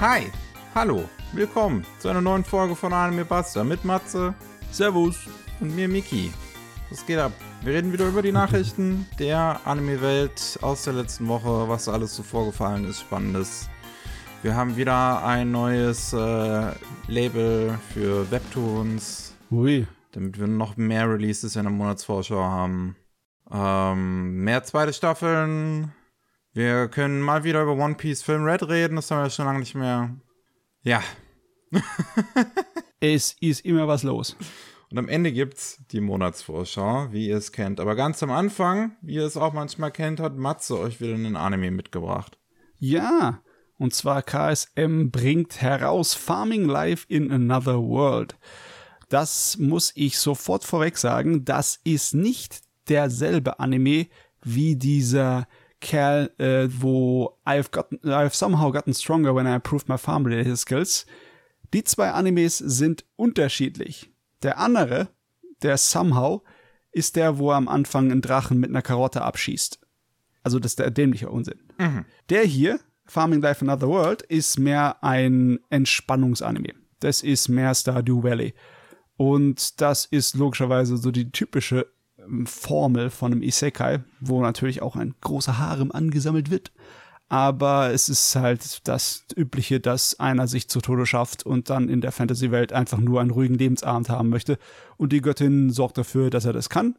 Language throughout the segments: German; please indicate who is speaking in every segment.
Speaker 1: Hi, hallo, willkommen zu einer neuen Folge von Anime Buster mit Matze
Speaker 2: Servus.
Speaker 1: und mir Miki. Was geht ab? Wir reden wieder über die Nachrichten der Anime-Welt aus der letzten Woche, was alles so vorgefallen ist, Spannendes. Wir haben wieder ein neues äh, Label für Webtoons,
Speaker 2: Ui.
Speaker 1: damit wir noch mehr Releases in der Monatsvorschau haben. Ähm, mehr zweite Staffeln. Wir können mal wieder über One Piece Film Red reden, das haben wir schon lange nicht mehr. Ja,
Speaker 2: Es ist immer was los.
Speaker 1: Und am Ende gibt's die Monatsvorschau, wie ihr es kennt. Aber ganz am Anfang, wie ihr es auch manchmal kennt, hat Matze euch wieder einen Anime mitgebracht.
Speaker 2: Ja. Und zwar KSM bringt heraus Farming Life in Another World. Das muss ich sofort vorweg sagen. Das ist nicht derselbe Anime wie dieser Kerl, äh, wo I've, gotten, I've somehow gotten stronger when I improved my farm related skills. Die zwei Animes sind unterschiedlich. Der andere, der Somehow, ist der, wo er am Anfang einen Drachen mit einer Karotte abschießt. Also das ist der dämliche Unsinn. Der hier, Farming Life Another World, ist mehr ein Entspannungsanime. Das ist mehr Stardew Valley. Und das ist logischerweise so die typische Formel von einem Isekai, wo natürlich auch ein großer Harem angesammelt wird. Aber es ist halt das Übliche, dass einer sich zu Tode schafft und dann in der Fantasy-Welt einfach nur einen ruhigen Lebensabend haben möchte. Und die Göttin sorgt dafür, dass er das kann,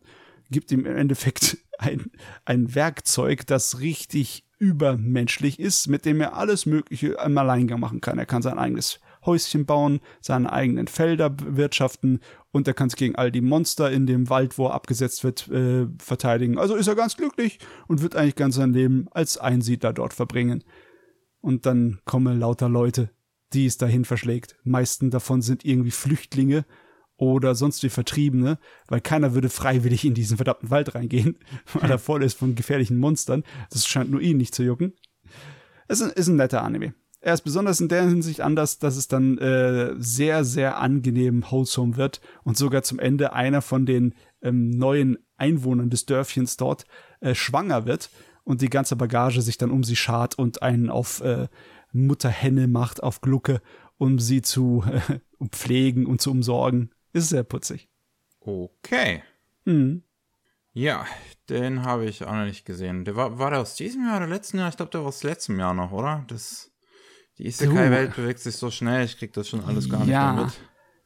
Speaker 2: gibt ihm im Endeffekt ein, ein Werkzeug, das richtig übermenschlich ist, mit dem er alles Mögliche im Alleingang machen kann. Er kann sein eigenes Häuschen bauen, seine eigenen Felder bewirtschaften und er kann sich gegen all die Monster in dem Wald, wo er abgesetzt wird, äh, verteidigen. Also ist er ganz glücklich und wird eigentlich ganz sein Leben als Einsiedler dort verbringen. Und dann kommen lauter Leute, die es dahin verschlägt. Meisten davon sind irgendwie Flüchtlinge oder sonst wie Vertriebene, weil keiner würde freiwillig in diesen verdammten Wald reingehen, weil er voll ist von gefährlichen Monstern. Das scheint nur ihn nicht zu jucken. Es ist ein, ist ein netter Anime. Er ist besonders in der Hinsicht anders, dass es dann äh, sehr, sehr angenehm wholesome wird und sogar zum Ende einer von den ähm, neuen Einwohnern des Dörfchens dort äh, schwanger wird und die ganze Bagage sich dann um sie schart und einen auf äh, Mutterhenne macht, auf Glucke, um sie zu äh, pflegen und zu umsorgen. Ist sehr putzig.
Speaker 1: Okay.
Speaker 2: Mhm.
Speaker 1: Ja, den habe ich auch noch nicht gesehen. Der war, war der aus diesem Jahr oder letzten Jahr? Ich glaube, der war aus letztem Jahr noch, oder? Das, die Isekai-Welt bewegt sich so schnell, ich krieg das schon alles gar nicht
Speaker 2: Ja.
Speaker 1: mehr mit.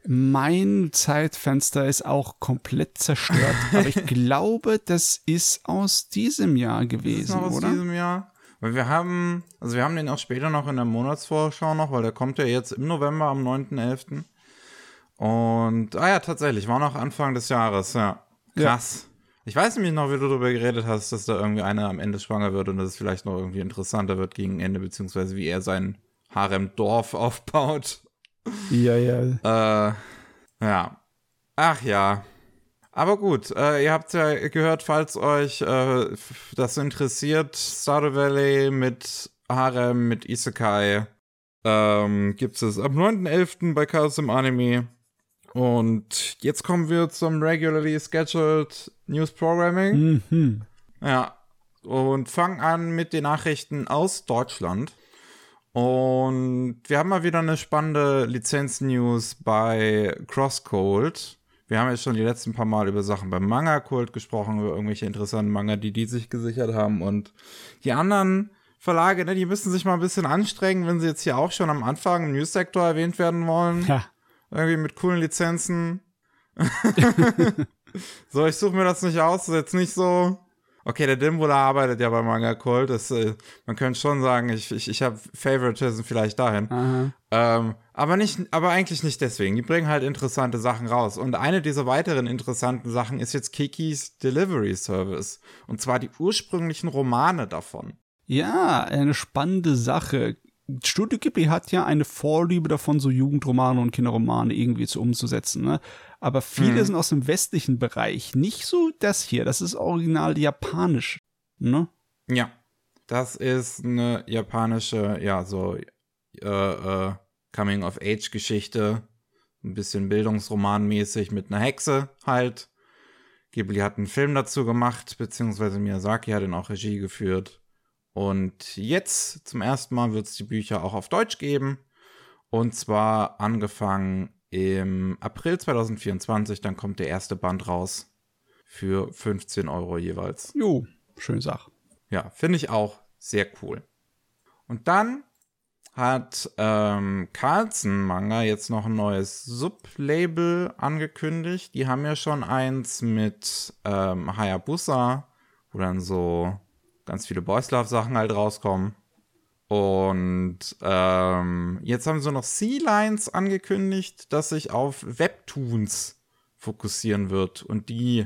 Speaker 2: Mein Zeitfenster ist auch komplett zerstört, aber ich glaube, das ist aus diesem Jahr
Speaker 1: Ist
Speaker 2: gewesen,
Speaker 1: aus
Speaker 2: oder?
Speaker 1: diesem Jahr? Weil wir haben, also wir haben den auch später noch in der Monatsvorschau noch, weil der kommt ja jetzt im November am 9.11. Und, ah ja, tatsächlich, war noch Anfang des Jahres, ja. Krass. Ich weiß nämlich noch, wie du darüber geredet hast, dass da irgendwie einer am Ende schwanger wird und dass es vielleicht noch irgendwie interessanter wird gegen Ende, beziehungsweise wie er sein Harem-Dorf aufbaut.
Speaker 2: Ja, ja.
Speaker 1: Äh, ja. Ach ja. Aber gut, äh, ihr habt ja gehört, falls euch äh, das interessiert, Stardew Valley mit Harem, mit Isekai, ähm, gibt es ab 9.11. bei Chaos im Anime. Und jetzt kommen wir zum regularly scheduled News Programming.
Speaker 2: Mhm.
Speaker 1: Ja. Und fangen an mit den Nachrichten aus Deutschland. Und wir haben mal wieder eine spannende Lizenz-News bei Crosscode. Wir haben jetzt schon die letzten paar Mal über Sachen beim Manga-Kult gesprochen, über irgendwelche interessanten Manga, die die sich gesichert haben. Und die anderen Verlage, ne, die müssen sich mal ein bisschen anstrengen, wenn sie jetzt hier auch schon am Anfang im News-Sektor erwähnt werden wollen.
Speaker 2: Ja.
Speaker 1: Irgendwie mit coolen Lizenzen. so, ich suche mir das nicht aus. Das ist jetzt nicht so. Okay, der Dimbula arbeitet ja bei Manga Cult. Das, äh, man könnte schon sagen, ich, ich, ich habe Favoritism vielleicht dahin. Ähm, aber nicht, aber eigentlich nicht deswegen. Die bringen halt interessante Sachen raus. Und eine dieser weiteren interessanten Sachen ist jetzt Kikis Delivery Service. Und zwar die ursprünglichen Romane davon.
Speaker 2: Ja, eine spannende Sache. Studio Ghibli hat ja eine Vorliebe davon, so Jugendromane und Kinderromane irgendwie zu umzusetzen. Ne? Aber viele
Speaker 1: Mhm.
Speaker 2: sind aus dem westlichen Bereich. Nicht so das hier. Das ist original japanisch. Ne?
Speaker 1: Ja. Das ist eine japanische, ja, so äh, äh, Coming-of-Age-Geschichte. Ein bisschen Bildungsromanmäßig mit einer Hexe halt. Ghibli hat einen Film dazu gemacht, beziehungsweise Miyazaki hat ihn auch Regie geführt. Und jetzt zum ersten Mal wird es die Bücher auch auf Deutsch geben. Und zwar angefangen im April 2024, dann kommt der erste Band raus für 15 Euro jeweils.
Speaker 2: Jo, schöne Sache.
Speaker 1: Ja, finde ich auch sehr cool. Und dann hat ähm, Carlsen Manga jetzt noch ein neues Sublabel angekündigt. Die haben ja schon eins mit ähm, Hayabusa, wo dann so ganz viele Boys Love Sachen halt rauskommen. Und ähm, jetzt haben sie noch Sea Lines angekündigt, dass sich auf Webtoons fokussieren wird und die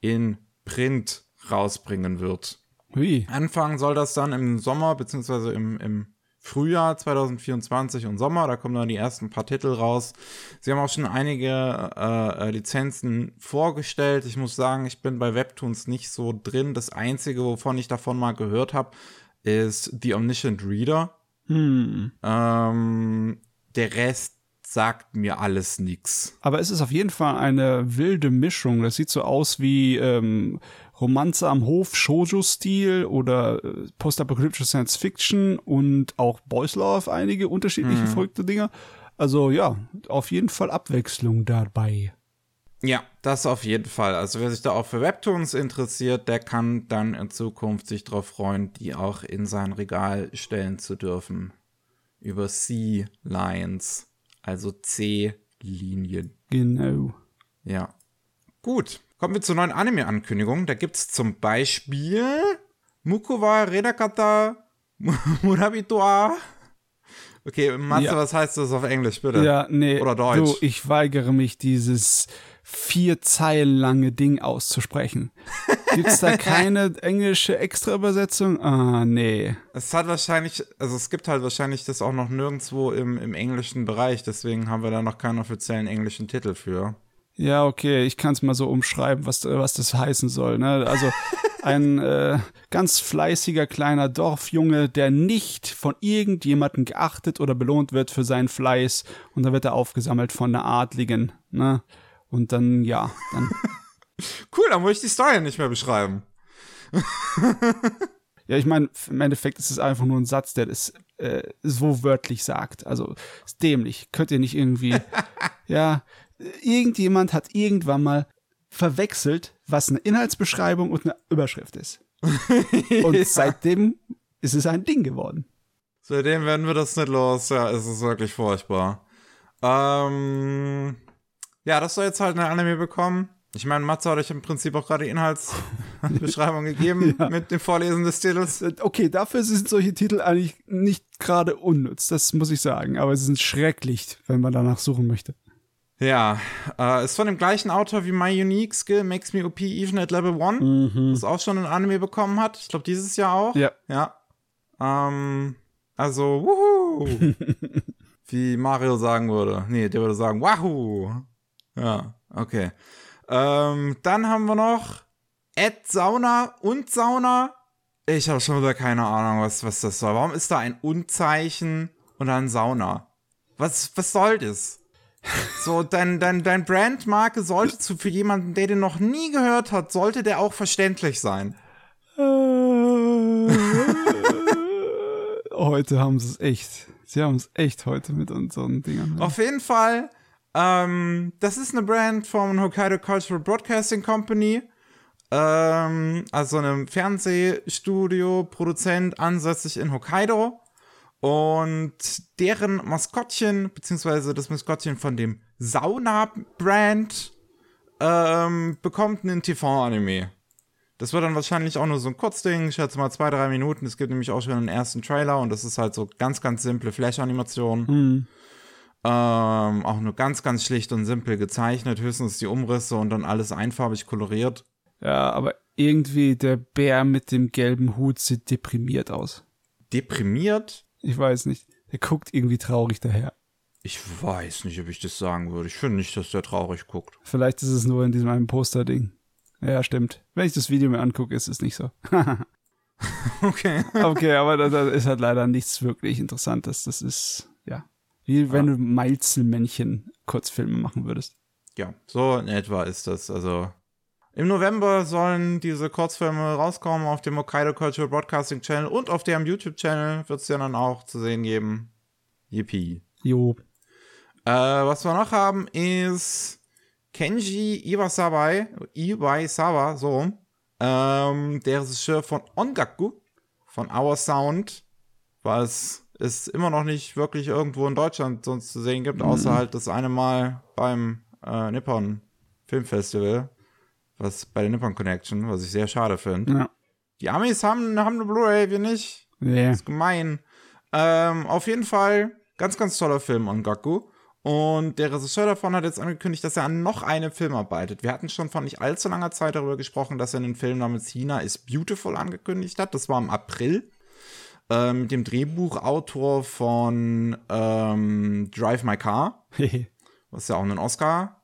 Speaker 1: in Print rausbringen wird.
Speaker 2: Hui.
Speaker 1: Anfangen soll das dann im Sommer, beziehungsweise im, im Frühjahr 2024 und Sommer. Da kommen dann die ersten paar Titel raus. Sie haben auch schon einige äh, Lizenzen vorgestellt. Ich muss sagen, ich bin bei Webtoons nicht so drin. Das Einzige, wovon ich davon mal gehört habe, ist The Omniscient Reader.
Speaker 2: Hm.
Speaker 1: Ähm, der Rest sagt mir alles nix.
Speaker 2: Aber es ist auf jeden Fall eine wilde Mischung. Das sieht so aus wie ähm, Romanze am Hof, Shoujo-Stil oder äh, postapokalyptische Science Fiction und auch Boys Love, einige unterschiedliche
Speaker 1: Mhm.
Speaker 2: verrückte Dinge. Also ja, auf jeden Fall Abwechslung dabei.
Speaker 1: Ja, das auf jeden Fall. Also wer sich da auch für Webtoons interessiert, der kann dann in Zukunft sich darauf freuen, die auch in sein Regal stellen zu dürfen. Über C-Lines, also C-Linien.
Speaker 2: Genau.
Speaker 1: Ja. Gut, kommen wir zur neuen Anime-Ankündigung. Da gibt's zum Beispiel Mukuwa Redakata Murabitoa. Okay, Matze,
Speaker 2: Ja.
Speaker 1: was heißt das auf Englisch, bitte?
Speaker 2: Ja, nee.
Speaker 1: Oder Deutsch.
Speaker 2: Du, ich weigere mich, dieses vier Zeilen lange Ding auszusprechen. Gibt's da keine englische Extraübersetzung? Ah, nee.
Speaker 1: Es hat wahrscheinlich, also es gibt halt wahrscheinlich das auch noch nirgendwo im, im englischen Bereich, deswegen haben wir da noch keinen offiziellen englischen Titel für.
Speaker 2: Ja, okay, ich kann es mal so umschreiben, was, was das heißen soll. Ne? Also ein äh, ganz fleißiger kleiner Dorfjunge, der nicht von irgendjemandem geachtet oder belohnt wird für seinen Fleiß und dann wird er aufgesammelt von einer Adligen. Ne? Und dann, ja, dann.
Speaker 1: Cool, dann muss ich die Story nicht mehr beschreiben.
Speaker 2: Ja, ich meine, im Endeffekt ist es einfach nur ein Satz, der das äh, so wörtlich sagt. Also ist dämlich. Könnt ihr nicht irgendwie. ja, irgendjemand hat irgendwann mal verwechselt, was eine Inhaltsbeschreibung und eine Überschrift ist. Und seitdem ist es ein Ding geworden.
Speaker 1: Seitdem werden wir das nicht los. Ja, es ist wirklich furchtbar. Ähm, ja, das soll jetzt halt eine Anime bekommen. Ich meine, Matze hat euch im Prinzip auch gerade die Inhaltsbeschreibung gegeben mit dem Vorlesen des Titels.
Speaker 2: Okay, dafür sind solche Titel eigentlich nicht gerade unnütz, das muss ich sagen. Aber sie sind schrecklich, wenn man danach suchen möchte.
Speaker 1: Ja, äh, ist von dem gleichen Autor wie My Unique Skill Makes Me OP Even at Level 1, das auch schon ein Anime bekommen hat. Ich glaube, dieses Jahr auch.
Speaker 2: Ja.
Speaker 1: Ja. Ähm, also, wuhu. wie Mario sagen würde. Nee, der würde sagen, wahoo. Ja, okay. Ähm, dann haben wir noch Ed Sauna und Sauna. Ich habe schon wieder keine Ahnung, was, was das soll. Warum ist da ein Unzeichen und dann Sauna? Was, was soll das? So, dein, dein, dein Brandmarke sollte zu, für jemanden, der den noch nie gehört hat, sollte der auch verständlich sein.
Speaker 2: heute haben sie es echt. Sie haben es echt heute mit unseren Dingern.
Speaker 1: Auf jeden Fall, ähm, das ist eine Brand von Hokkaido Cultural Broadcasting Company. Ähm, also einem Fernsehstudio, Produzent, ansässig in Hokkaido. Und deren Maskottchen, beziehungsweise das Maskottchen von dem Sauna-Brand, ähm, bekommt einen TV-Anime. Das wird dann wahrscheinlich auch nur so ein Kurzding, ich schätze mal zwei, drei Minuten. Es gibt nämlich auch schon einen ersten Trailer und das ist halt so ganz, ganz simple Flash-Animation.
Speaker 2: Hm.
Speaker 1: Ähm, auch nur ganz, ganz schlicht und simpel gezeichnet, höchstens die Umrisse und dann alles einfarbig koloriert.
Speaker 2: Ja, aber irgendwie der Bär mit dem gelben Hut sieht deprimiert aus.
Speaker 1: Deprimiert?
Speaker 2: Ich weiß nicht. Der guckt irgendwie traurig daher.
Speaker 1: Ich weiß nicht, ob ich das sagen würde. Ich finde nicht, dass der traurig guckt.
Speaker 2: Vielleicht ist es nur in diesem einen Poster-Ding. Ja, stimmt. Wenn ich das Video mir angucke, ist es nicht so.
Speaker 1: Okay.
Speaker 2: okay, aber da, da ist halt leider nichts wirklich Interessantes. Das ist, ja. Wie wenn du Malzelmännchen Kurzfilme machen würdest.
Speaker 1: Ja, so in etwa ist das. Also im November sollen diese Kurzfilme rauskommen auf dem Hokkaido Cultural Broadcasting Channel und auf deren YouTube-Channel wird es ja dann auch zu sehen geben. Yippie.
Speaker 2: Jo.
Speaker 1: Äh, was wir noch haben ist Kenji Iwasawa, Iwaisawa, so. Ähm, der Regisseur von Ongaku, von Our Sound, was es immer noch nicht wirklich irgendwo in Deutschland sonst zu sehen gibt, außer halt das eine Mal beim äh, Nippon Filmfestival, was bei der Nippon Connection, was ich sehr schade finde.
Speaker 2: Ja.
Speaker 1: Die Amis haben, haben eine Blu-ray, wir nicht.
Speaker 2: Nee.
Speaker 1: ist gemein. Ähm, auf jeden Fall ganz, ganz toller Film Ongaku. Und der Regisseur davon hat jetzt angekündigt, dass er an noch einem Film arbeitet. Wir hatten schon vor nicht allzu langer Zeit darüber gesprochen, dass er einen Film namens China is Beautiful angekündigt hat. Das war im April. Äh, mit dem Drehbuchautor von ähm, Drive My Car, was ja auch einen Oscar,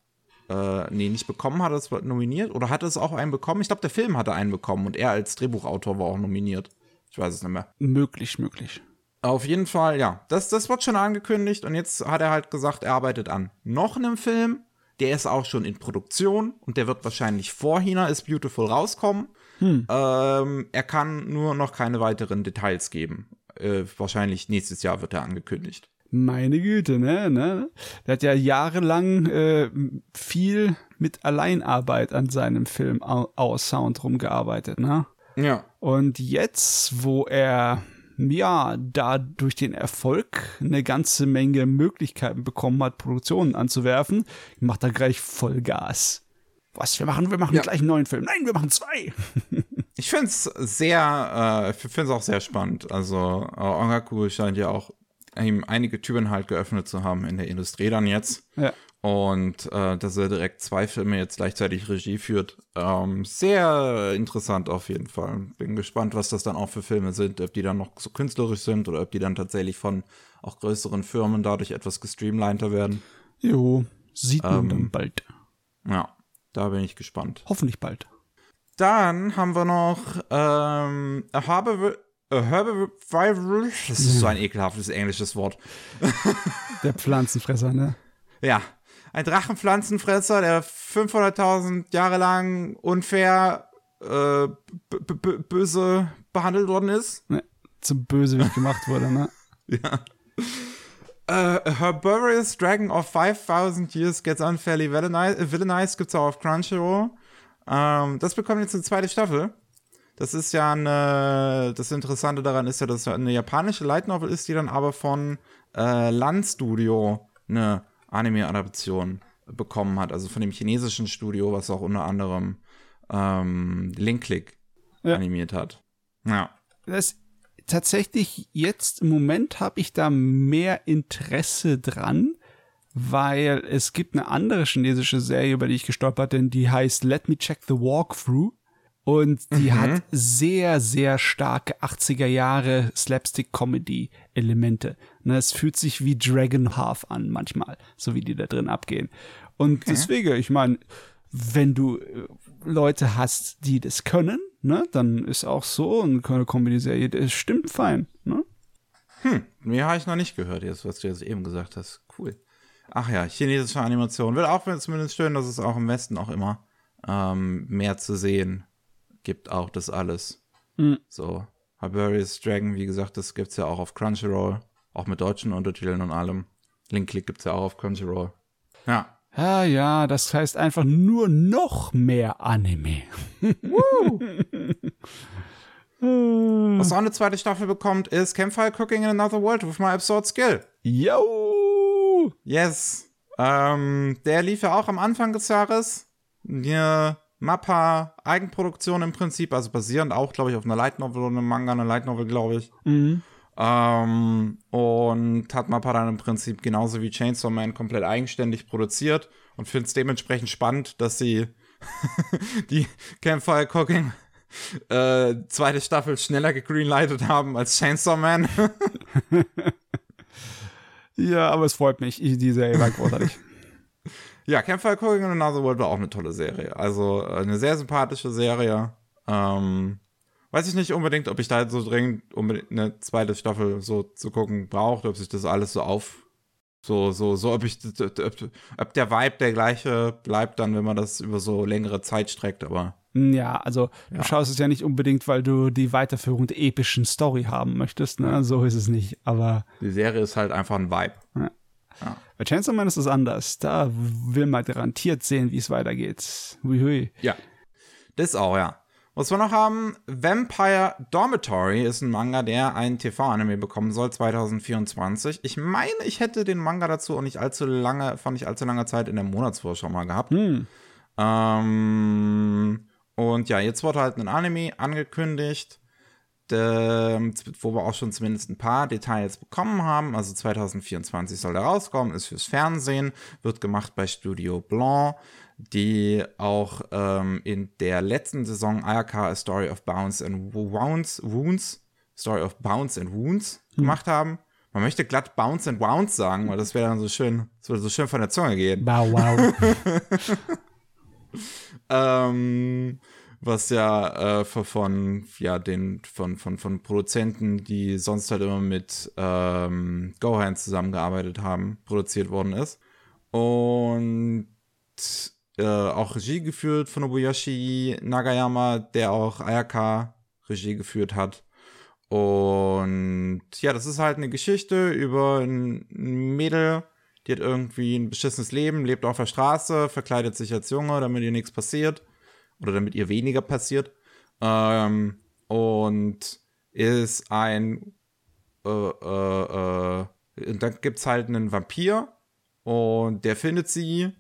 Speaker 1: äh, nee, nicht bekommen hat, es war nominiert. Oder hatte es auch einen bekommen? Ich glaube, der Film hatte einen bekommen und er als Drehbuchautor war auch nominiert. Ich weiß es nicht mehr.
Speaker 2: möglich, möglich.
Speaker 1: Auf jeden Fall, ja. Das, das wird schon angekündigt und jetzt hat er halt gesagt, er arbeitet an noch einem Film. Der ist auch schon in Produktion und der wird wahrscheinlich vor China is Beautiful rauskommen. Ähm, er kann nur noch keine weiteren Details geben. Äh, wahrscheinlich nächstes Jahr wird er angekündigt.
Speaker 2: Meine Güte, ne? ne? Der hat ja jahrelang äh, viel mit Alleinarbeit an seinem Film Au- Our Sound rumgearbeitet, ne?
Speaker 1: Ja.
Speaker 2: Und jetzt, wo er ja da durch den Erfolg eine ganze Menge Möglichkeiten bekommen hat, Produktionen anzuwerfen, macht er gleich Vollgas. Was wir machen? Wir machen
Speaker 1: Ja.
Speaker 2: gleich einen neuen Film. Nein, wir machen zwei.
Speaker 1: Ich finde es sehr, äh, ich finde es auch sehr spannend. Also äh, Ongaku scheint ja auch ihm einige Türen halt geöffnet zu haben in der Industrie dann jetzt.
Speaker 2: Ja.
Speaker 1: Und äh, dass er direkt zwei Filme jetzt gleichzeitig Regie führt. Ähm, sehr interessant auf jeden Fall. Bin gespannt, was das dann auch für Filme sind, ob die dann noch so künstlerisch sind oder ob die dann tatsächlich von auch größeren Firmen dadurch etwas gestreamliner werden.
Speaker 2: Jo, sieht man
Speaker 1: Ähm.
Speaker 2: dann bald.
Speaker 1: Ja, da bin ich gespannt.
Speaker 2: Hoffentlich bald.
Speaker 1: Dann haben wir noch ähm, a Herbiv- a Herbivorous. Das ist so ein ekelhaftes englisches Wort.
Speaker 2: Der Pflanzenfresser, ne?
Speaker 1: Ja, ein Drachenpflanzenfresser, der 500.000 Jahre lang unfair äh, böse behandelt worden ist.
Speaker 2: ne? Zum Bösewicht gemacht wurde, ne?
Speaker 1: Äh, a herbivorous dragon of 5000 years gets unfairly villainized, äh, villainized gibt's auch auf Crunchyroll. Ähm, das bekommt jetzt eine zweite Staffel. Das ist ja eine, das Interessante daran ist ja, dass es eine japanische Light Novel ist, die dann aber von äh, Land Studio eine Anime-Adaption bekommen hat, also von dem chinesischen Studio, was auch unter anderem ähm, Link Click
Speaker 2: Ja.
Speaker 1: animiert hat. Ja.
Speaker 2: Das tatsächlich jetzt im Moment habe ich da mehr Interesse dran, weil es gibt eine andere chinesische Serie, über die ich gestolpert bin, die heißt Let Me Check the Walkthrough. Und die hat sehr, sehr starke 80er Jahre Slapstick-Comedy-Elemente. Ne, es fühlt sich wie Dragon Half an manchmal, so wie die da drin abgehen. Und deswegen, ich meine, wenn du äh, Leute hast, die das können, ne, dann ist auch so eine Comedy-Serie, das stimmt fein, ne?
Speaker 1: Mehr habe ich noch nicht gehört, jetzt, was du jetzt eben gesagt hast. Cool. Ach ja, chinesische Animation. Will auch zumindest schön, dass es auch im Westen auch immer ähm, mehr zu sehen gibt, auch das alles.
Speaker 2: Mhm.
Speaker 1: So, Hiberius Dragon, wie gesagt, das gibt's ja auch auf Crunchyroll, auch mit deutschen Untertiteln und allem. Link Click gibt's ja auch auf Crunchyroll. Ja.
Speaker 2: Ja, ja, das heißt einfach nur noch mehr Anime.
Speaker 1: Was auch eine zweite Staffel bekommt, ist Campfire Cooking in Another World with My Absurd Skill.
Speaker 2: Yo!
Speaker 1: Yes. Ähm, der lief ja auch am Anfang des Jahres. Eine Mappa Eigenproduktion im Prinzip, also basierend auch, glaube ich, auf einer Light Novel oder einem Manga, einer Light Novel, glaube ich.
Speaker 2: Mhm.
Speaker 1: Ähm, und hat Mappa dann im Prinzip genauso wie Chainsaw Man komplett eigenständig produziert und finde es dementsprechend spannend, dass sie die Campfire Cooking äh, zweite Staffel schneller gegreenlightet haben als Chainsaw Man.
Speaker 2: Ja, aber es freut mich. Ich, die Serie war großartig.
Speaker 1: Ja, Campfire Cooking in Another World war auch eine tolle Serie. Also äh, eine sehr sympathische Serie. Ähm, weiß ich nicht unbedingt, ob ich da so dringend unbedingt eine zweite Staffel so zu gucken braucht, ob sich das alles so auf. So, so, so, ob ich, ob, ob der Vibe der gleiche bleibt dann, wenn man das über so längere Zeit streckt, aber
Speaker 2: Ja, also du schaust es ja nicht unbedingt, weil du die Weiterführung der epischen Story haben möchtest, ne? So ist es nicht. Aber
Speaker 1: die Serie ist halt einfach ein Vibe.
Speaker 2: Ja.
Speaker 1: Ja.
Speaker 2: Bei Chainsaw Man ist es anders. Da will man garantiert sehen, wie es weitergeht. Hui, hui.
Speaker 1: Ja. Das auch, ja. Was wir noch haben, Vampire Dormitory ist ein Manga, der einen TV-Anime bekommen soll, 2024. Ich meine, ich hätte den Manga dazu auch nicht allzu lange, vor nicht allzu langer Zeit in der Monatsvorschau mal gehabt.
Speaker 2: Hm.
Speaker 1: Ähm, und ja, jetzt wurde halt ein Anime angekündigt, der, wo wir auch schon zumindest ein paar Details bekommen haben. Also 2024 soll der rauskommen, ist fürs Fernsehen, wird gemacht bei Studio Blanc, die auch ähm, in der letzten Saison Ayaka A Story of Bounce and Wounds, Wounds Story of Bounce and Wounds gemacht haben. Man möchte glatt Bounce and Wounds sagen, weil das wäre dann so schön, das würde so schön von der Zunge gehen.
Speaker 2: Wow, wow.
Speaker 1: ähm, was ja äh, von ja den von von von Produzenten, die sonst halt immer mit ähm, Gohan zusammengearbeitet haben, produziert worden ist und äh, auch Regie geführt von Nobuyoshi Nagayama, der auch Ayaka Regie geführt hat. Und ja, das ist halt eine Geschichte über ein Mädel, die hat irgendwie ein beschissenes Leben, lebt auf der Straße, verkleidet sich als Junge, damit ihr nichts passiert. Oder damit ihr weniger passiert. Ähm, und ist ein. Äh, äh, äh, und dann gibt es halt einen Vampir. Und der findet sie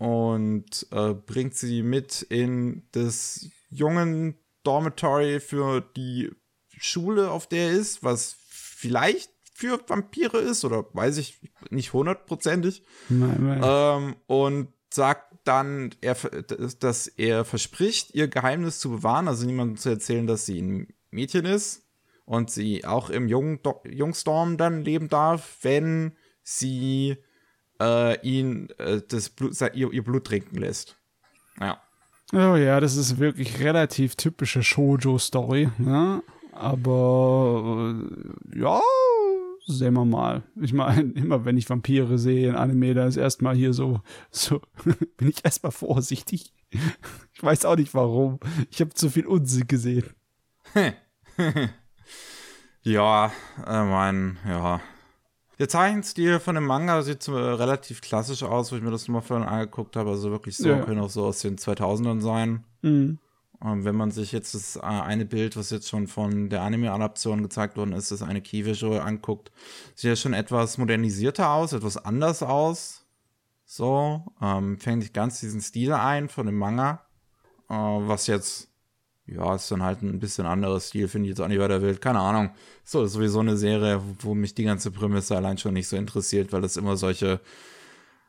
Speaker 1: und äh, bringt sie mit in das jungen Dormitory für die Schule, auf der er ist, was vielleicht für Vampire ist oder weiß ich nicht hundertprozentig. Ähm, und sagt dann, er, dass er verspricht, ihr Geheimnis zu bewahren, also niemandem zu erzählen, dass sie ein Mädchen ist und sie auch im Jung Jungstorm dann leben darf, wenn sie äh, ihn äh, das Blut, ihr, ihr Blut trinken lässt. Ja.
Speaker 2: Oh ja, das ist wirklich relativ typische Shoujo-Story. Ne? Aber äh, ja, sehen wir mal. Ich meine, immer wenn ich Vampire sehe in Anime, dann ist erstmal hier so, so bin ich erstmal vorsichtig. Ich weiß auch nicht warum. Ich habe zu viel Unsinn gesehen.
Speaker 1: ja, ich mein, ja. Der Zeichenstil von dem Manga sieht so relativ klassisch aus, wo ich mir das nochmal vorhin angeguckt habe. Also wirklich so,
Speaker 2: Ja.
Speaker 1: können auch so aus den 2000ern sein.
Speaker 2: Mhm.
Speaker 1: Ähm, wenn man sich jetzt das äh, eine Bild, was jetzt schon von der Anime-Adaption gezeigt worden ist, das eine Key Visual anguckt, sieht ja schon etwas modernisierter aus, etwas anders aus. So, ähm, fängt nicht ganz diesen Stil ein von dem Manga. Äh, was jetzt, ja, ist dann halt ein bisschen anderes Stil, finde ich jetzt auch nicht weiter wild. Keine Ahnung. So, ist sowieso eine Serie, wo, wo mich die ganze Prämisse allein schon nicht so interessiert, weil es immer solche,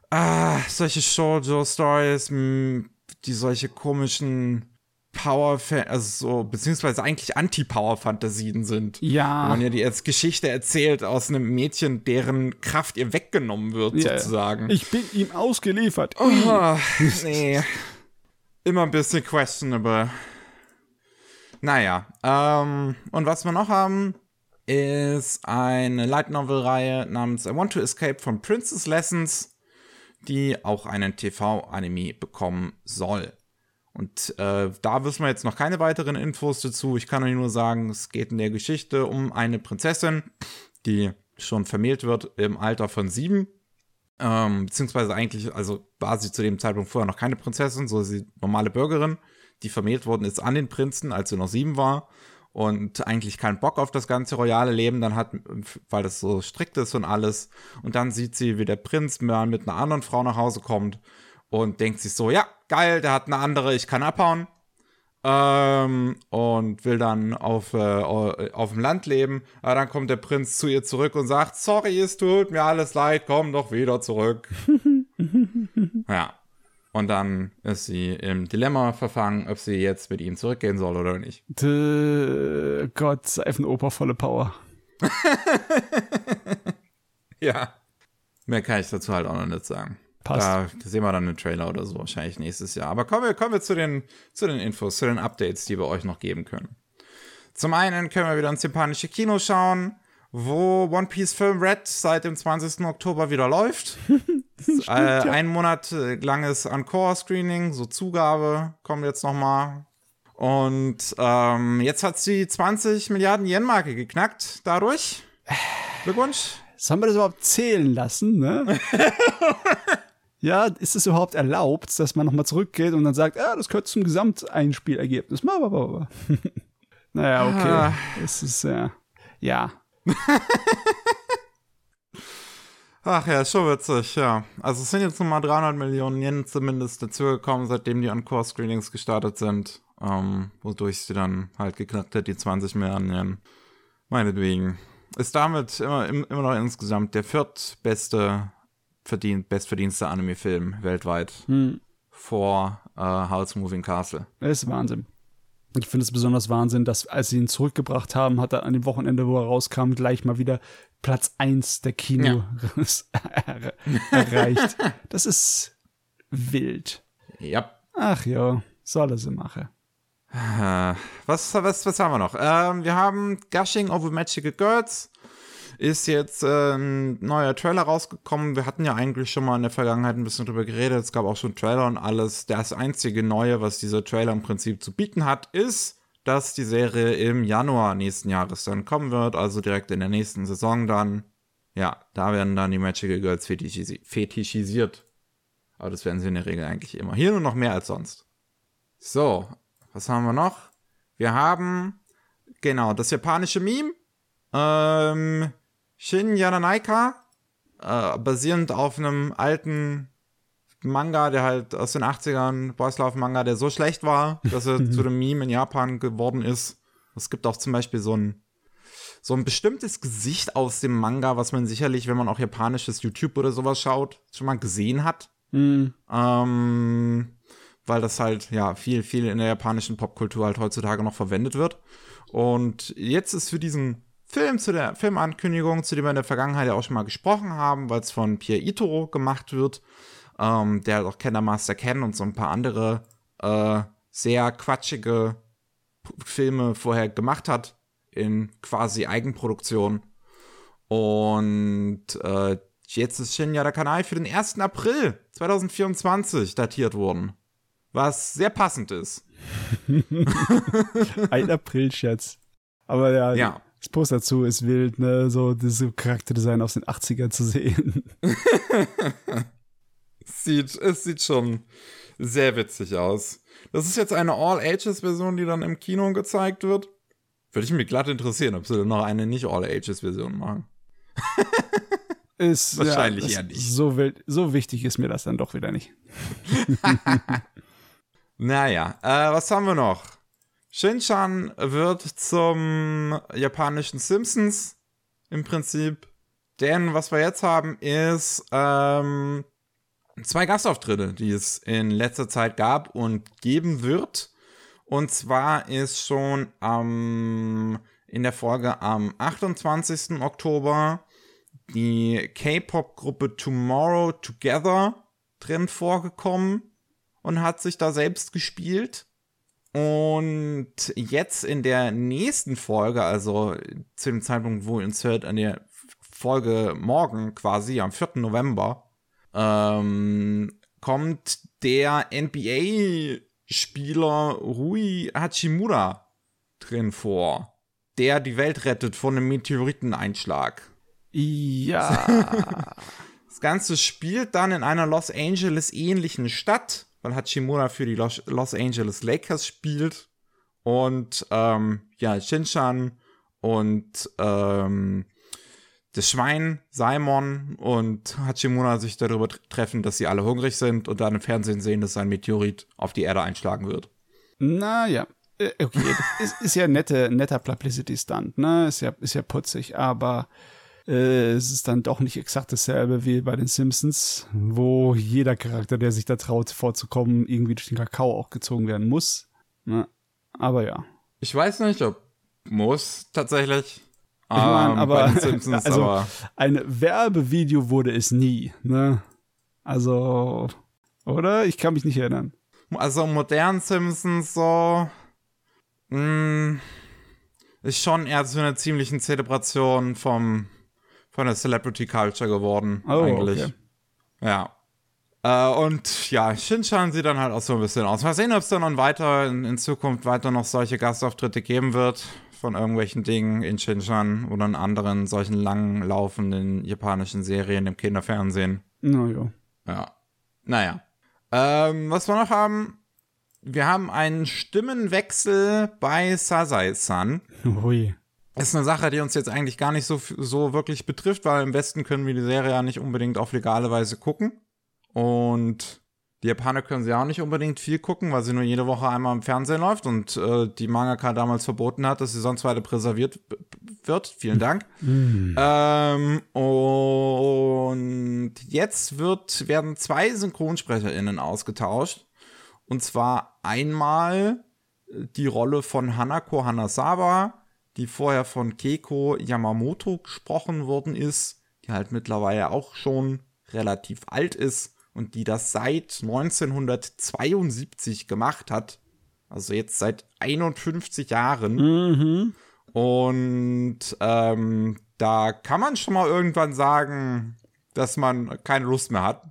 Speaker 1: ah, solche Shoujo-Stories, mh, die solche komischen Power, also so, beziehungsweise eigentlich Anti-Power-Fantasien sind. Wo
Speaker 2: Ja,
Speaker 1: man ja die als Geschichte erzählt aus einem Mädchen, deren Kraft ihr weggenommen wird,
Speaker 2: Ja,
Speaker 1: sozusagen.
Speaker 2: ich bin ihm ausgeliefert.
Speaker 1: Ah, nee. Immer ein bisschen questionable. Naja, ähm, und was wir noch haben, ist eine Light Novel-Reihe namens I Want to Escape from Princess Lessons, die auch einen TV-Anime bekommen soll. Und äh, da wissen wir jetzt noch keine weiteren Infos dazu. Ich kann euch nur sagen, es geht in der Geschichte um eine Prinzessin, die schon vermählt wird im Alter von sieben. Ähm, beziehungsweise eigentlich, also war sie zu dem Zeitpunkt vorher noch keine Prinzessin, so sie normale Bürgerin, die vermählt worden ist an den Prinzen, als sie noch sieben war und eigentlich keinen Bock auf das ganze royale Leben dann hat, weil das so strikt ist und alles. Und dann sieht sie, wie der Prinz mal mit einer anderen Frau nach Hause kommt und denkt sich so, ja, geil, der hat eine andere, ich kann abhauen. Ähm, und will dann auf, äh, auf dem Land leben. Aber dann kommt der Prinz zu ihr zurück und sagt, sorry, es tut mir alles leid, komm doch wieder zurück. ja. Und dann ist sie im Dilemma verfangen, ob sie jetzt mit ihm zurückgehen soll oder nicht.
Speaker 2: D Gott, Seifenoper volle Power.
Speaker 1: Ja. Mehr kann ich dazu halt auch noch nicht sagen.
Speaker 2: Passt.
Speaker 1: Da sehen wir dann einen Trailer oder so, wahrscheinlich nächstes Jahr. Aber kommen wir, kommen wir zu, den, zu den Infos, zu den Updates, die wir euch noch geben können. Zum einen können wir wieder ins japanische Kino schauen, wo One Piece Film Red seit dem 20. Oktober wieder läuft. äh, Ein Monat äh, langes Encore-Screening, so Zugabe, kommt jetzt nochmal. Und ähm, jetzt hat sie 20 Milliarden Yen-Marke geknackt dadurch. Glückwunsch.
Speaker 2: Sollen wir das überhaupt zählen lassen, ne? ja, ist es überhaupt erlaubt, dass man nochmal zurückgeht und dann sagt, ja, das gehört zum Gesamteinspielergebnis. naja, okay. Ah. Es ist, äh, ja.
Speaker 1: Ach ja, schon witzig, ja. Also es sind jetzt nochmal 300 Millionen Yen zumindest dazugekommen, seitdem die Encore-Screenings gestartet sind. Ähm, wodurch sie dann halt geknackt hat, die 20 Milliarden Yen. Meinetwegen. Ist damit immer, immer noch insgesamt der viertbeste, verdient, bestverdienste Anime-Film weltweit. Hm. Vor äh, House Moving Castle.
Speaker 2: Das ist Wahnsinn. Ich finde es besonders Wahnsinn, dass als sie ihn zurückgebracht haben, hat er an dem Wochenende, wo er rauskam, gleich mal wieder Platz 1 der Kino ja. erreicht. Das ist wild.
Speaker 1: Ja.
Speaker 2: Ach ja, soll er sie machen.
Speaker 1: Äh, was, was, was haben wir noch? Ähm, wir haben Gushing Over Magical Girls. Ist jetzt äh, ein neuer Trailer rausgekommen. Wir hatten ja eigentlich schon mal in der Vergangenheit ein bisschen drüber geredet. Es gab auch schon Trailer und alles. Das einzige Neue, was dieser Trailer im Prinzip zu bieten hat, ist, dass die Serie im Januar nächsten Jahres dann kommen wird. Also direkt in der nächsten Saison dann. Ja, da werden dann die Magical Girls fetischisi fetischisiert. Aber das werden sie in der Regel eigentlich immer. Hier nur noch mehr als sonst. So, was haben wir noch? Wir haben, genau, das japanische Meme. Ähm, Shin Yananaika, äh, basierend auf einem alten Manga, der halt aus den 80ern, Boys Love Manga, der so schlecht war, dass er zu einem Meme in Japan geworden ist. Es gibt auch zum Beispiel so ein, so ein bestimmtes Gesicht aus dem Manga, was man sicherlich, wenn man auch japanisches YouTube oder sowas schaut, schon mal gesehen hat. Mhm. Ähm, weil das halt, ja, viel, viel in der japanischen Popkultur halt heutzutage noch verwendet wird. Und jetzt ist für diesen Film, zu der Filmankündigung, zu dem wir in der Vergangenheit ja auch schon mal gesprochen haben, weil es von Pierre Ito gemacht wird, ähm, der halt auch Kenner Master Ken und so ein paar andere äh, sehr quatschige Filme vorher gemacht hat, in quasi Eigenproduktion. Und äh, jetzt ist Shinya der Kanal für den 1. April 2024 datiert worden. Was sehr passend ist.
Speaker 2: Ein April-Scherz. Aber ja, ja, das Post dazu ist wild, ne? So diese Charakterdesign aus den 80ern zu sehen.
Speaker 1: sieht, es sieht schon sehr witzig aus. Das ist jetzt eine All-Ages-Version, die dann im Kino gezeigt wird. Würde ich mich glatt interessieren, ob sie dann noch eine nicht All-Ages-Version machen.
Speaker 2: ist, Wahrscheinlich ja, eher nicht. So, wild, so wichtig ist mir das dann doch wieder nicht.
Speaker 1: naja, äh, was haben wir noch? Shinchan wird zum japanischen Simpsons im Prinzip. Denn was wir jetzt haben, ist ähm, zwei Gastauftritte, die es in letzter Zeit gab und geben wird. Und zwar ist schon ähm, in der Folge am 28. Oktober die K-Pop-Gruppe Tomorrow Together drin vorgekommen und hat sich da selbst gespielt. Und jetzt in der nächsten Folge, also zu dem Zeitpunkt, wo ihr uns hört, an der Folge morgen quasi, am 4. November, ähm, kommt der NBA-Spieler Rui Hachimura drin vor, der die Welt rettet von einem Meteoriteneinschlag.
Speaker 2: Ja.
Speaker 1: das Ganze spielt dann in einer Los Angeles ähnlichen Stadt weil Hachimura für die Los, Los Angeles Lakers spielt und ähm, ja, Shinshan und ähm, das Schwein, Simon und Hachimura sich darüber treffen, dass sie alle hungrig sind und dann im Fernsehen sehen, dass ein Meteorit auf die Erde einschlagen wird.
Speaker 2: Naja, äh, okay, ist, ist ja nette, netter Publicity-Stunt, ne? Ist ja, ist ja putzig, aber äh, es ist dann doch nicht exakt dasselbe wie bei den Simpsons, wo jeder Charakter, der sich da traut, vorzukommen, irgendwie durch den Kakao auch gezogen werden muss. Ne? Aber ja.
Speaker 1: Ich weiß nicht, ob muss tatsächlich.
Speaker 2: Ich mein, ähm, aber, Simpsons, also aber ein Werbevideo wurde es nie, ne? Also, oder? Ich kann mich nicht erinnern.
Speaker 1: Also modernen Simpsons so mh, hm, ist schon eher so eine ziemliche Zelebration vom von der Celebrity Culture geworden, oh, eigentlich. Okay. Ja. Äh, und ja, Shinchan sieht dann halt auch so ein bisschen aus. Mal sehen, ob es dann weiter in, in, Zukunft weiter noch solche Gastauftritte geben wird von irgendwelchen Dingen in Shinchan oder in anderen solchen lang laufenden japanischen Serien im Kinderfernsehen.
Speaker 2: Naja.
Speaker 1: Ja. Naja. Ähm, was wir noch haben, wir haben einen Stimmenwechsel bei Sasai-san.
Speaker 2: Ui.
Speaker 1: Das ist eine Sache, die uns jetzt eigentlich gar nicht so, so wirklich betrifft, weil im Westen können wir die Serie ja nicht unbedingt auf legale Weise gucken. Und die Japaner können sie auch nicht unbedingt viel gucken, weil sie nur jede Woche einmal im Fernsehen läuft und äh, die Mangaka damals verboten hat, dass sie sonst weiter präserviert wird. Vielen Dank. Mm. Ähm, und jetzt wird, werden zwei SynchronsprecherInnen ausgetauscht. Und zwar einmal die Rolle von Hanako Hanasawa, die vorher von Keiko Yamamoto gesprochen worden ist, die halt mittlerweile auch schon relativ alt ist und die das seit 1972 gemacht hat. Also jetzt seit 51 Jahren.
Speaker 2: Mhm.
Speaker 1: Und ähm, da kann man schon mal irgendwann sagen, dass man keine Lust mehr hat.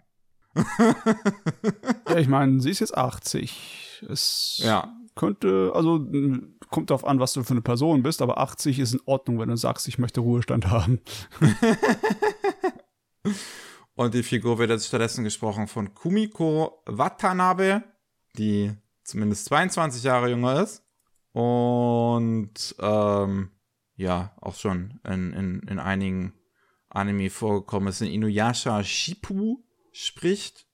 Speaker 2: ja, ich meine, sie ist jetzt 80. Es
Speaker 1: ja.
Speaker 2: könnte, also kommt darauf an, was du für eine Person bist, aber 80 ist in Ordnung, wenn du sagst, ich möchte Ruhestand haben.
Speaker 1: Und die Figur wird jetzt stattdessen gesprochen von Kumiko Watanabe, die zumindest 22 Jahre jünger ist. Und ähm, ja, auch schon in, in, in einigen Anime vorgekommen ist. In Inuyasha Shippu spricht.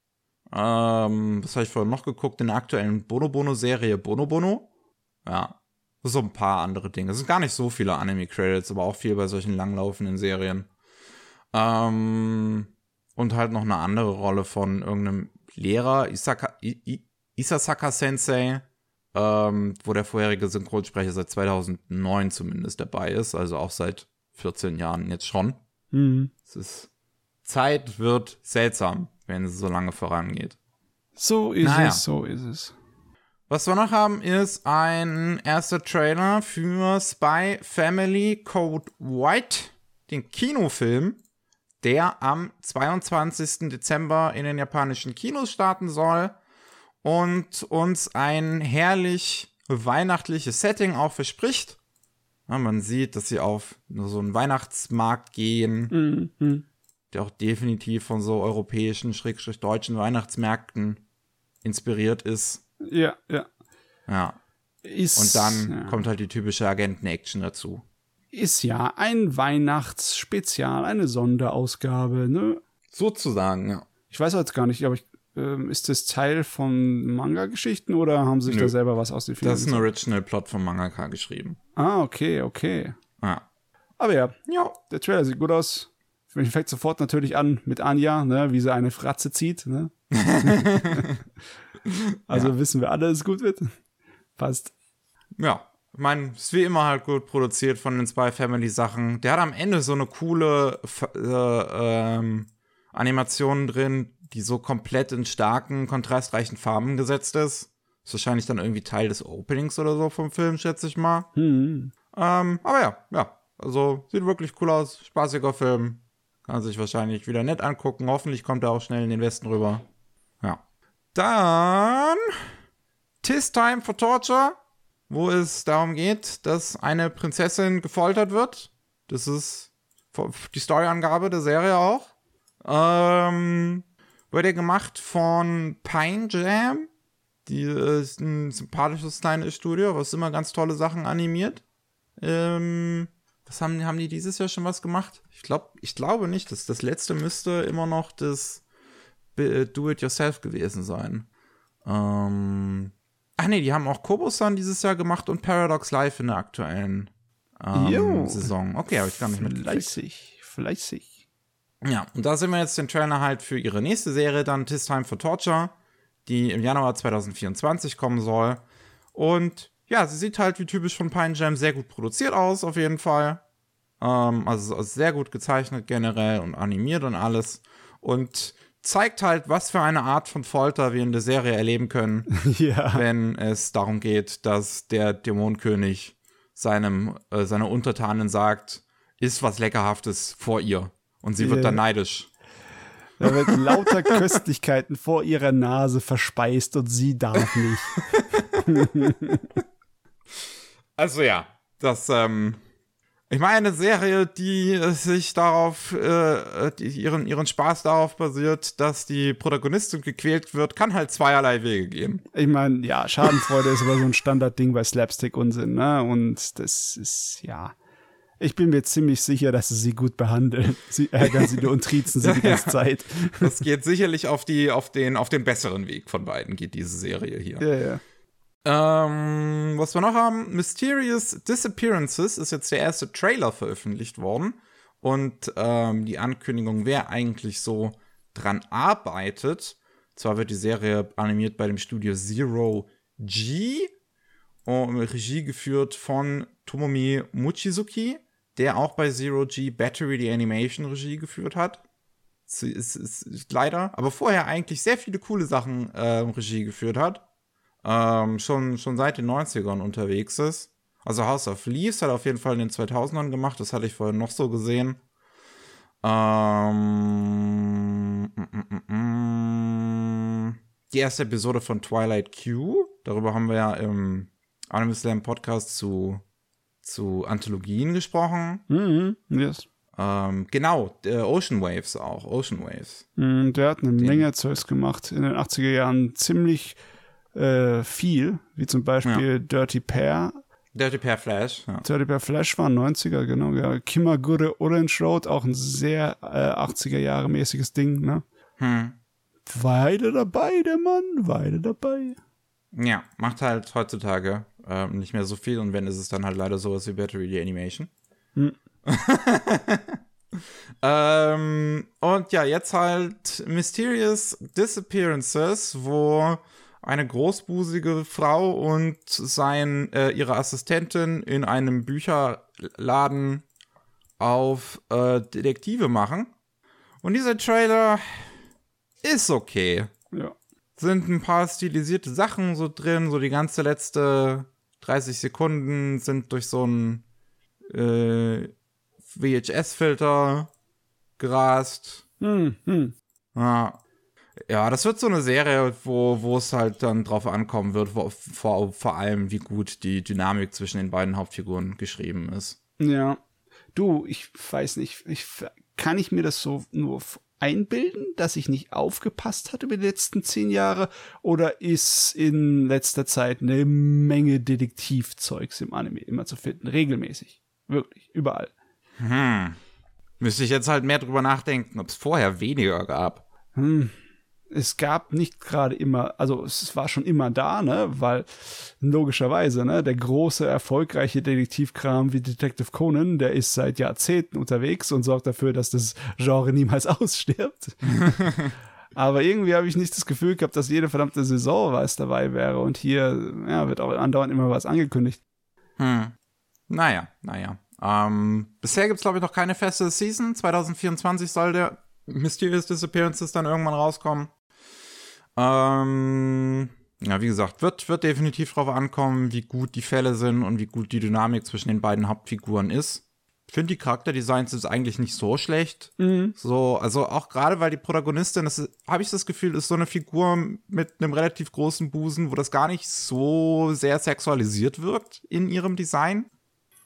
Speaker 1: Ähm, was habe ich vorhin noch geguckt? In der aktuellen Bono-Bono-Serie Bono Bono. Ja, so ein paar andere Dinge. Es sind gar nicht so viele Anime-Credits, aber auch viel bei solchen langlaufenden Serien. Ähm, und halt noch eine andere Rolle von irgendeinem Lehrer, Isaka, I, Isasaka Sensei, ähm, wo der vorherige Synchronsprecher seit 2009 zumindest dabei ist, also auch seit 14 Jahren jetzt schon.
Speaker 2: Mhm.
Speaker 1: Es ist Zeit wird seltsam, wenn es so lange vorangeht.
Speaker 2: So ist naja. es, so ist es.
Speaker 1: Was wir noch haben, ist ein erster Trailer für Spy Family Code White, den Kinofilm der am 22. Dezember in den japanischen Kinos starten soll und uns ein herrlich weihnachtliches Setting auch verspricht. Ja, man sieht, dass sie auf so einen Weihnachtsmarkt gehen,
Speaker 2: mhm.
Speaker 1: der auch definitiv von so europäischen, schrägstrich deutschen Weihnachtsmärkten inspiriert ist.
Speaker 2: Ja, ja.
Speaker 1: Ja.
Speaker 2: Ist,
Speaker 1: und dann
Speaker 2: ja.
Speaker 1: kommt halt die typische Agenten-Action dazu
Speaker 2: ist ja ein Weihnachtsspezial, eine Sonderausgabe, ne?
Speaker 1: Sozusagen, ja.
Speaker 2: Ich weiß jetzt gar nicht, aber ich, ähm, ist das Teil von Manga-Geschichten oder haben sie sich Nö. da selber was aus den
Speaker 1: Filmen Das ist ein Original-Plot von Mangaka geschrieben.
Speaker 2: Ah, okay, okay.
Speaker 1: Ja.
Speaker 2: Aber ja, ja, der Trailer sieht gut aus. Mich fängt sofort natürlich an mit Anja, ne, wie sie eine Fratze zieht, ne? also ja. wissen wir alle, dass es gut wird. Passt.
Speaker 1: Ja, ich meine, ist wie immer halt gut produziert von den Spy Family Sachen. Der hat am Ende so eine coole äh, ähm, Animation drin, die so komplett in starken, kontrastreichen Farben gesetzt ist. Ist wahrscheinlich dann irgendwie Teil des Openings oder so vom Film, schätze ich mal.
Speaker 2: Hm.
Speaker 1: Ähm, aber ja, ja. Also sieht wirklich cool aus. Spaßiger Film. Kann sich wahrscheinlich wieder nett angucken. Hoffentlich kommt er auch schnell in den Westen rüber. Ja. Dann. Tis Time for Torture wo es darum geht, dass eine Prinzessin gefoltert wird. Das ist die Storyangabe der Serie auch. Ähm, wurde gemacht von Pine Jam. Die ist ein sympathisches kleines Studio, was immer ganz tolle Sachen animiert. Ähm, was haben, haben die dieses Jahr schon was gemacht? Ich glaube, ich glaube nicht. Das, das letzte müsste immer noch das Do-It-Yourself gewesen sein. Ähm, Ach nee, die haben auch Kobo-san dieses Jahr gemacht und Paradox Live in der aktuellen ähm, Saison. Okay, habe ich gar nicht mit.
Speaker 2: Fleißig, fleißig.
Speaker 1: Ja, und da sind wir jetzt den Trailer halt für ihre nächste Serie, dann Tis Time for Torture, die im Januar 2024 kommen soll. Und ja, sie sieht halt wie typisch von Pine Jam sehr gut produziert aus, auf jeden Fall. Ähm, also sehr gut gezeichnet generell und animiert und alles. Und zeigt halt, was für eine Art von Folter wir in der Serie erleben können,
Speaker 2: ja.
Speaker 1: wenn es darum geht, dass der Dämonenkönig seinem, äh, seiner Untertanen sagt, ist was Leckerhaftes vor ihr. Und sie wird yeah. dann neidisch.
Speaker 2: Da wird lauter Köstlichkeiten vor ihrer Nase verspeist und sie darf nicht.
Speaker 1: also ja, das, ähm, ich meine, eine Serie, die sich darauf, äh, die ihren, ihren Spaß darauf basiert, dass die Protagonistin gequält wird, kann halt zweierlei Wege gehen.
Speaker 2: Ich meine, ja, Schadenfreude ist aber so ein Standardding bei Slapstick-Unsinn, ne? Und das ist, ja. Ich bin mir ziemlich sicher, dass sie sie gut behandeln. Sie ärgern sie und triezen sie die ganze Zeit.
Speaker 1: Das geht sicherlich auf, die, auf, den, auf den besseren Weg von beiden, geht diese Serie hier.
Speaker 2: Ja, ja.
Speaker 1: Ähm, was wir noch haben, Mysterious Disappearances ist jetzt der erste Trailer veröffentlicht worden. Und ähm, die Ankündigung, wer eigentlich so dran arbeitet. Zwar wird die Serie animiert bei dem Studio Zero G und Regie geführt von Tomomi Mochizuki, der auch bei Zero G Battery die Animation Regie geführt hat. Ist, ist, ist leider, aber vorher eigentlich sehr viele coole Sachen äh, Regie geführt hat ähm, schon, schon seit den 90ern unterwegs ist. Also House of Leaves hat er auf jeden Fall in den 2000ern gemacht, das hatte ich vorher noch so gesehen. Ähm, mm, mm, mm, die erste Episode von Twilight Q, darüber haben wir ja im Anime Slam Podcast zu, zu Anthologien gesprochen.
Speaker 2: Mhm, yes.
Speaker 1: Ähm, genau, Ocean Waves auch, Ocean Waves.
Speaker 2: Mhm, der hat eine Den. Menge Zeugs gemacht in den 80er Jahren, ziemlich äh, viel, wie zum Beispiel ja. Dirty Pair.
Speaker 1: Dirty Pair Flash.
Speaker 2: Ja. Dirty Pair Flash war 90er, genau. Ja. Kimagure Orange Road, auch ein sehr äh, 80er Jahre mäßiges Ding, ne? Hm. Weile dabei, der Mann, Weile dabei.
Speaker 1: Ja, macht halt heutzutage äh, nicht mehr so viel und wenn ist es dann halt leider sowas wie Battery the Animation. Hm. ähm, und ja, jetzt halt Mysterious Disappearances, wo eine großbusige Frau und sein, äh, ihre Assistentin in einem Bücherladen auf äh, Detektive machen. Und dieser Trailer ist okay.
Speaker 2: Ja.
Speaker 1: Sind ein paar stilisierte Sachen so drin, so die ganze letzte 30 Sekunden sind durch so einen äh, VHS-Filter gerast.
Speaker 2: Hm, hm.
Speaker 1: Ja. Ja, das wird so eine Serie, wo, wo es halt dann drauf ankommen wird, wo, vor, vor allem, wie gut die Dynamik zwischen den beiden Hauptfiguren geschrieben ist.
Speaker 2: Ja. Du, ich weiß nicht, ich, kann ich mir das so nur einbilden, dass ich nicht aufgepasst hatte über die letzten zehn Jahre? Oder ist in letzter Zeit eine Menge Detektivzeugs im Anime immer zu finden? Regelmäßig. Wirklich. Überall.
Speaker 1: Hm. Müsste ich jetzt halt mehr drüber nachdenken, ob es vorher weniger gab.
Speaker 2: Hm es gab nicht gerade immer, also es war schon immer da, ne, weil logischerweise, ne, der große, erfolgreiche Detektivkram wie Detective Conan, der ist seit Jahrzehnten unterwegs und sorgt dafür, dass das Genre niemals ausstirbt. Aber irgendwie habe ich nicht das Gefühl gehabt, dass jede verdammte Saison was dabei wäre und hier ja, wird auch andauernd immer was angekündigt.
Speaker 1: Hm. Naja, naja. Ähm, bisher gibt es, glaube ich, noch keine feste Season. 2024 soll der Mysterious Disappearances dann irgendwann rauskommen. Ähm, ja, wie gesagt, wird, wird definitiv darauf ankommen, wie gut die Fälle sind und wie gut die Dynamik zwischen den beiden Hauptfiguren ist. Ich finde die Charakterdesigns ist eigentlich nicht so schlecht.
Speaker 2: Mhm.
Speaker 1: So, also auch gerade weil die Protagonistin, das habe ich das Gefühl, ist so eine Figur mit einem relativ großen Busen, wo das gar nicht so sehr sexualisiert wirkt in ihrem Design.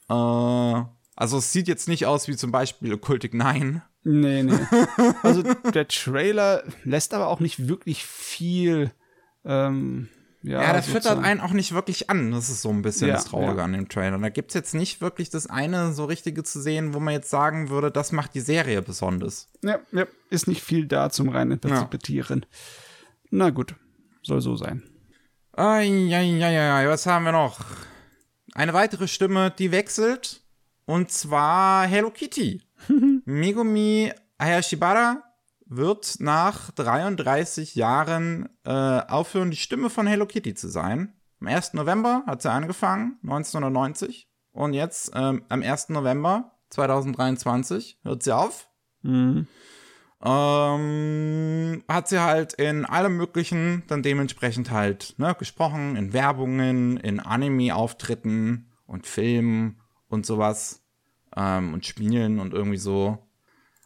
Speaker 1: Äh, also es sieht jetzt nicht aus wie zum Beispiel Occultic 9,
Speaker 2: Nee, nee. Also der Trailer lässt aber auch nicht wirklich viel. Ähm, ja,
Speaker 1: ja, das füttert einen auch nicht wirklich an. Das ist so ein bisschen ja, das Traurige ja. an dem Trailer. Da gibt es jetzt nicht wirklich das eine so richtige zu sehen, wo man jetzt sagen würde, das macht die Serie besonders.
Speaker 2: Ja, ja. ist nicht viel da zum rein interpretieren. Na gut, soll so sein.
Speaker 1: Ai, ai, ai, ai, was haben wir noch? Eine weitere Stimme, die wechselt. Und zwar Hello Kitty. Megumi Hayashibara wird nach 33 Jahren äh, aufhören, die Stimme von Hello Kitty zu sein. Am 1. November hat sie angefangen, 1990. Und jetzt, ähm, am 1. November 2023, hört sie auf.
Speaker 2: Mhm.
Speaker 1: Ähm, hat sie halt in allem Möglichen dann dementsprechend halt ne, gesprochen, in Werbungen, in Anime-Auftritten und Filmen und sowas ähm, und Spielen und irgendwie so.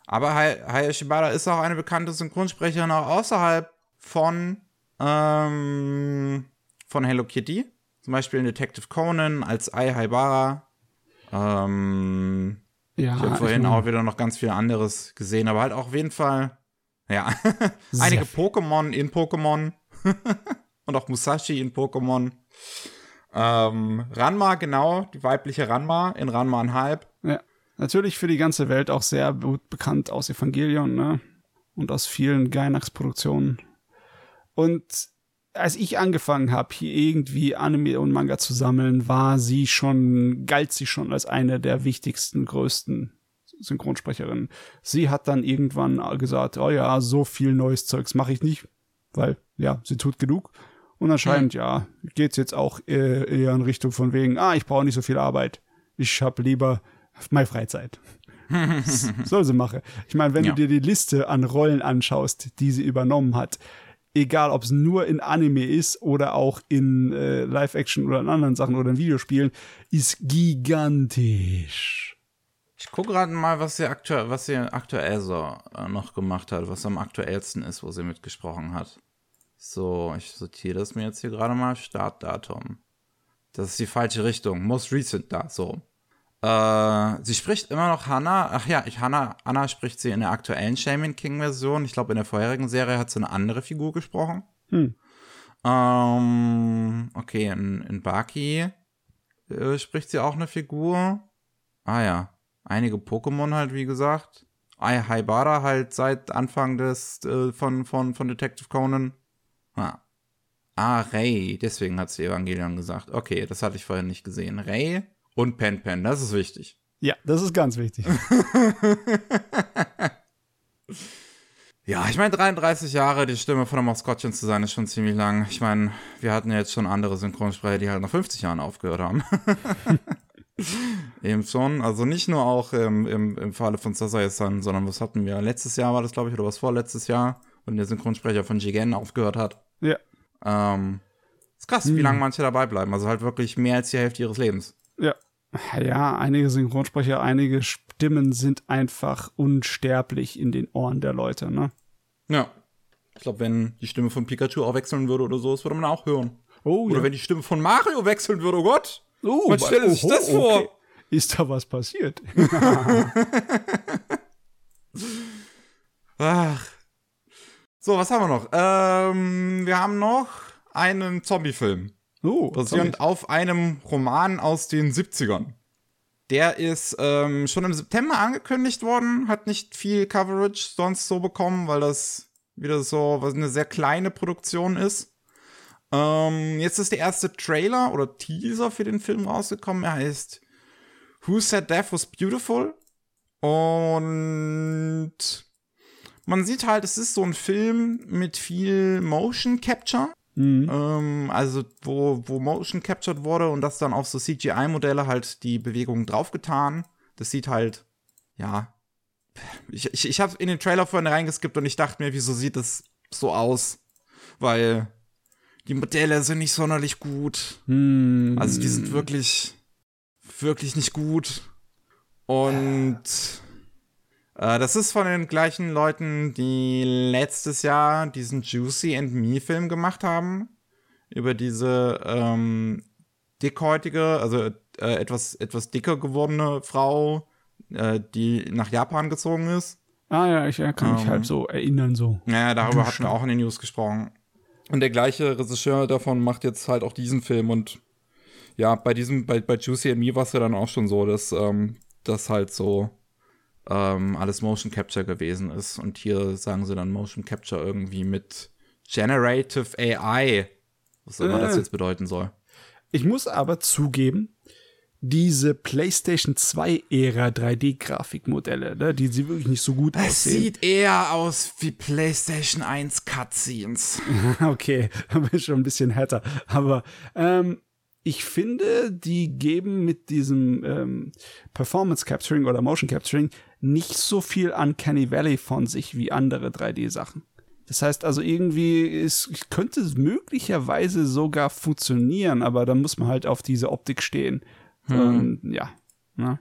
Speaker 1: Aber Haya Shibata ist auch eine bekannte Synchronsprecherin auch außerhalb von, ähm, von Hello Kitty. Zum Beispiel in Detective Conan als Ai Haibara. Ähm, ja, ich habe vorhin ich mein, auch wieder noch ganz viel anderes gesehen, aber halt auch auf jeden Fall, ja, einige Pokémon in Pokémon und auch Musashi in Pokémon. Ähm, Ranma, genau, die weibliche Ranma in Ranma ein Halb.
Speaker 2: Ja, natürlich für die ganze Welt auch sehr gut bekannt aus Evangelion, ne? Und aus vielen Gainax-Produktionen. Und als ich angefangen habe, hier irgendwie Anime und Manga zu sammeln, war sie schon, galt sie schon als eine der wichtigsten, größten Synchronsprecherinnen. Sie hat dann irgendwann gesagt, oh ja, so viel neues Zeugs mache ich nicht, weil, ja, sie tut genug. Und anscheinend, hm. ja, geht's jetzt auch eher, eher in Richtung von wegen, ah, ich brauche nicht so viel Arbeit. Ich habe lieber meine Freizeit. Soll sie machen. Ich meine, wenn ja. du dir die Liste an Rollen anschaust, die sie übernommen hat, egal ob es nur in Anime ist oder auch in äh, Live-Action oder in anderen Sachen oder in Videospielen, ist gigantisch.
Speaker 1: Ich gucke gerade mal, was sie, aktuell, was sie aktuell so äh, noch gemacht hat, was am aktuellsten ist, wo sie mitgesprochen hat. So, ich sortiere das mir jetzt hier gerade mal. Startdatum. Das ist die falsche Richtung. Most recent da, so. Äh, sie spricht immer noch Hannah. Ach ja, ich, Hannah, Anna spricht sie in der aktuellen Shaman King Version. Ich glaube, in der vorherigen Serie hat sie eine andere Figur gesprochen. Hm. Ähm, okay, in, in Baki äh, spricht sie auch eine Figur. Ah ja, einige Pokémon halt, wie gesagt. Haibara halt seit Anfang des äh, von, von, von Detective Conan. Ah. ah, Ray, deswegen hat sie Evangelion gesagt. Okay, das hatte ich vorhin nicht gesehen. Ray und Pen Pen, das ist wichtig.
Speaker 2: Ja, das ist ganz wichtig.
Speaker 1: ja, ich meine, 33 Jahre die Stimme von der Maskottchen zu sein, ist schon ziemlich lang. Ich meine, wir hatten ja jetzt schon andere Synchronsprecher, die halt nach 50 Jahren aufgehört haben. Eben schon. Also nicht nur auch im, im, im Falle von Sasae-san, sondern was hatten wir? Letztes Jahr war das, glaube ich, oder was vorletztes Jahr, wenn der Synchronsprecher von Jigen aufgehört hat.
Speaker 2: Ja.
Speaker 1: Ähm, ist krass, hm. wie lange manche dabei bleiben. Also halt wirklich mehr als die Hälfte ihres Lebens.
Speaker 2: Ja ja, einige Synchronsprecher, einige Stimmen sind einfach unsterblich in den Ohren der Leute, ne?
Speaker 1: Ja. Ich glaube, wenn die Stimme von Pikachu auch wechseln würde oder so, das würde man auch hören.
Speaker 2: Oh,
Speaker 1: oder
Speaker 2: ja.
Speaker 1: wenn die Stimme von Mario wechseln würde, oh Gott. Oh, was stellt sich das vor? Okay.
Speaker 2: Ist da was passiert?
Speaker 1: Ach. So, was haben wir noch? Ähm, wir haben noch einen Zombie-Film.
Speaker 2: Oh,
Speaker 1: basierend auf einem Roman aus den 70ern. Der ist ähm, schon im September angekündigt worden, hat nicht viel Coverage sonst so bekommen, weil das wieder so was eine sehr kleine Produktion ist. Ähm, jetzt ist der erste Trailer oder Teaser für den Film rausgekommen. Er heißt Who Said Death Was Beautiful? Und man sieht halt, es ist so ein Film mit viel Motion Capture. Mhm. Ähm, also wo, wo Motion captured wurde und das dann auf so CGI-Modelle halt die Bewegungen draufgetan. Das sieht halt, ja. Ich, ich, ich habe in den Trailer vorhin reingeskippt und ich dachte mir, wieso sieht das so aus? Weil die Modelle sind nicht sonderlich gut. Mhm. Also die sind wirklich, wirklich nicht gut. Und das ist von den gleichen Leuten, die letztes Jahr diesen Juicy and Me Film gemacht haben. Über diese ähm, dickhäutige, also äh, etwas, etwas dicker gewordene Frau, äh, die nach Japan gezogen ist.
Speaker 2: Ah ja, ich kann mich ähm, halt so erinnern so.
Speaker 1: Ja, darüber hatten wir auch in den News gesprochen. Und der gleiche Regisseur davon macht jetzt halt auch diesen Film und ja, bei diesem, bei, bei Juicy and Me war es ja dann auch schon so, dass ähm, das halt so ähm, alles Motion Capture gewesen ist. Und hier sagen sie dann Motion Capture irgendwie mit Generative AI. Was immer äh. das jetzt bedeuten soll.
Speaker 2: Ich muss aber zugeben, diese PlayStation 2 Ära 3D-Grafikmodelle, ne, die sie wirklich nicht so gut
Speaker 1: es
Speaker 2: aussehen.
Speaker 1: sieht eher aus wie PlayStation 1 Cutscenes.
Speaker 2: okay, da bin ich schon ein bisschen härter. Aber ähm, ich finde, die geben mit diesem ähm, Performance Capturing oder Motion Capturing nicht so viel Uncanny Valley von sich wie andere 3D-Sachen. Das heißt also irgendwie ist, könnte es möglicherweise sogar funktionieren, aber da muss man halt auf diese Optik stehen. Hm. Und, ja. Ne?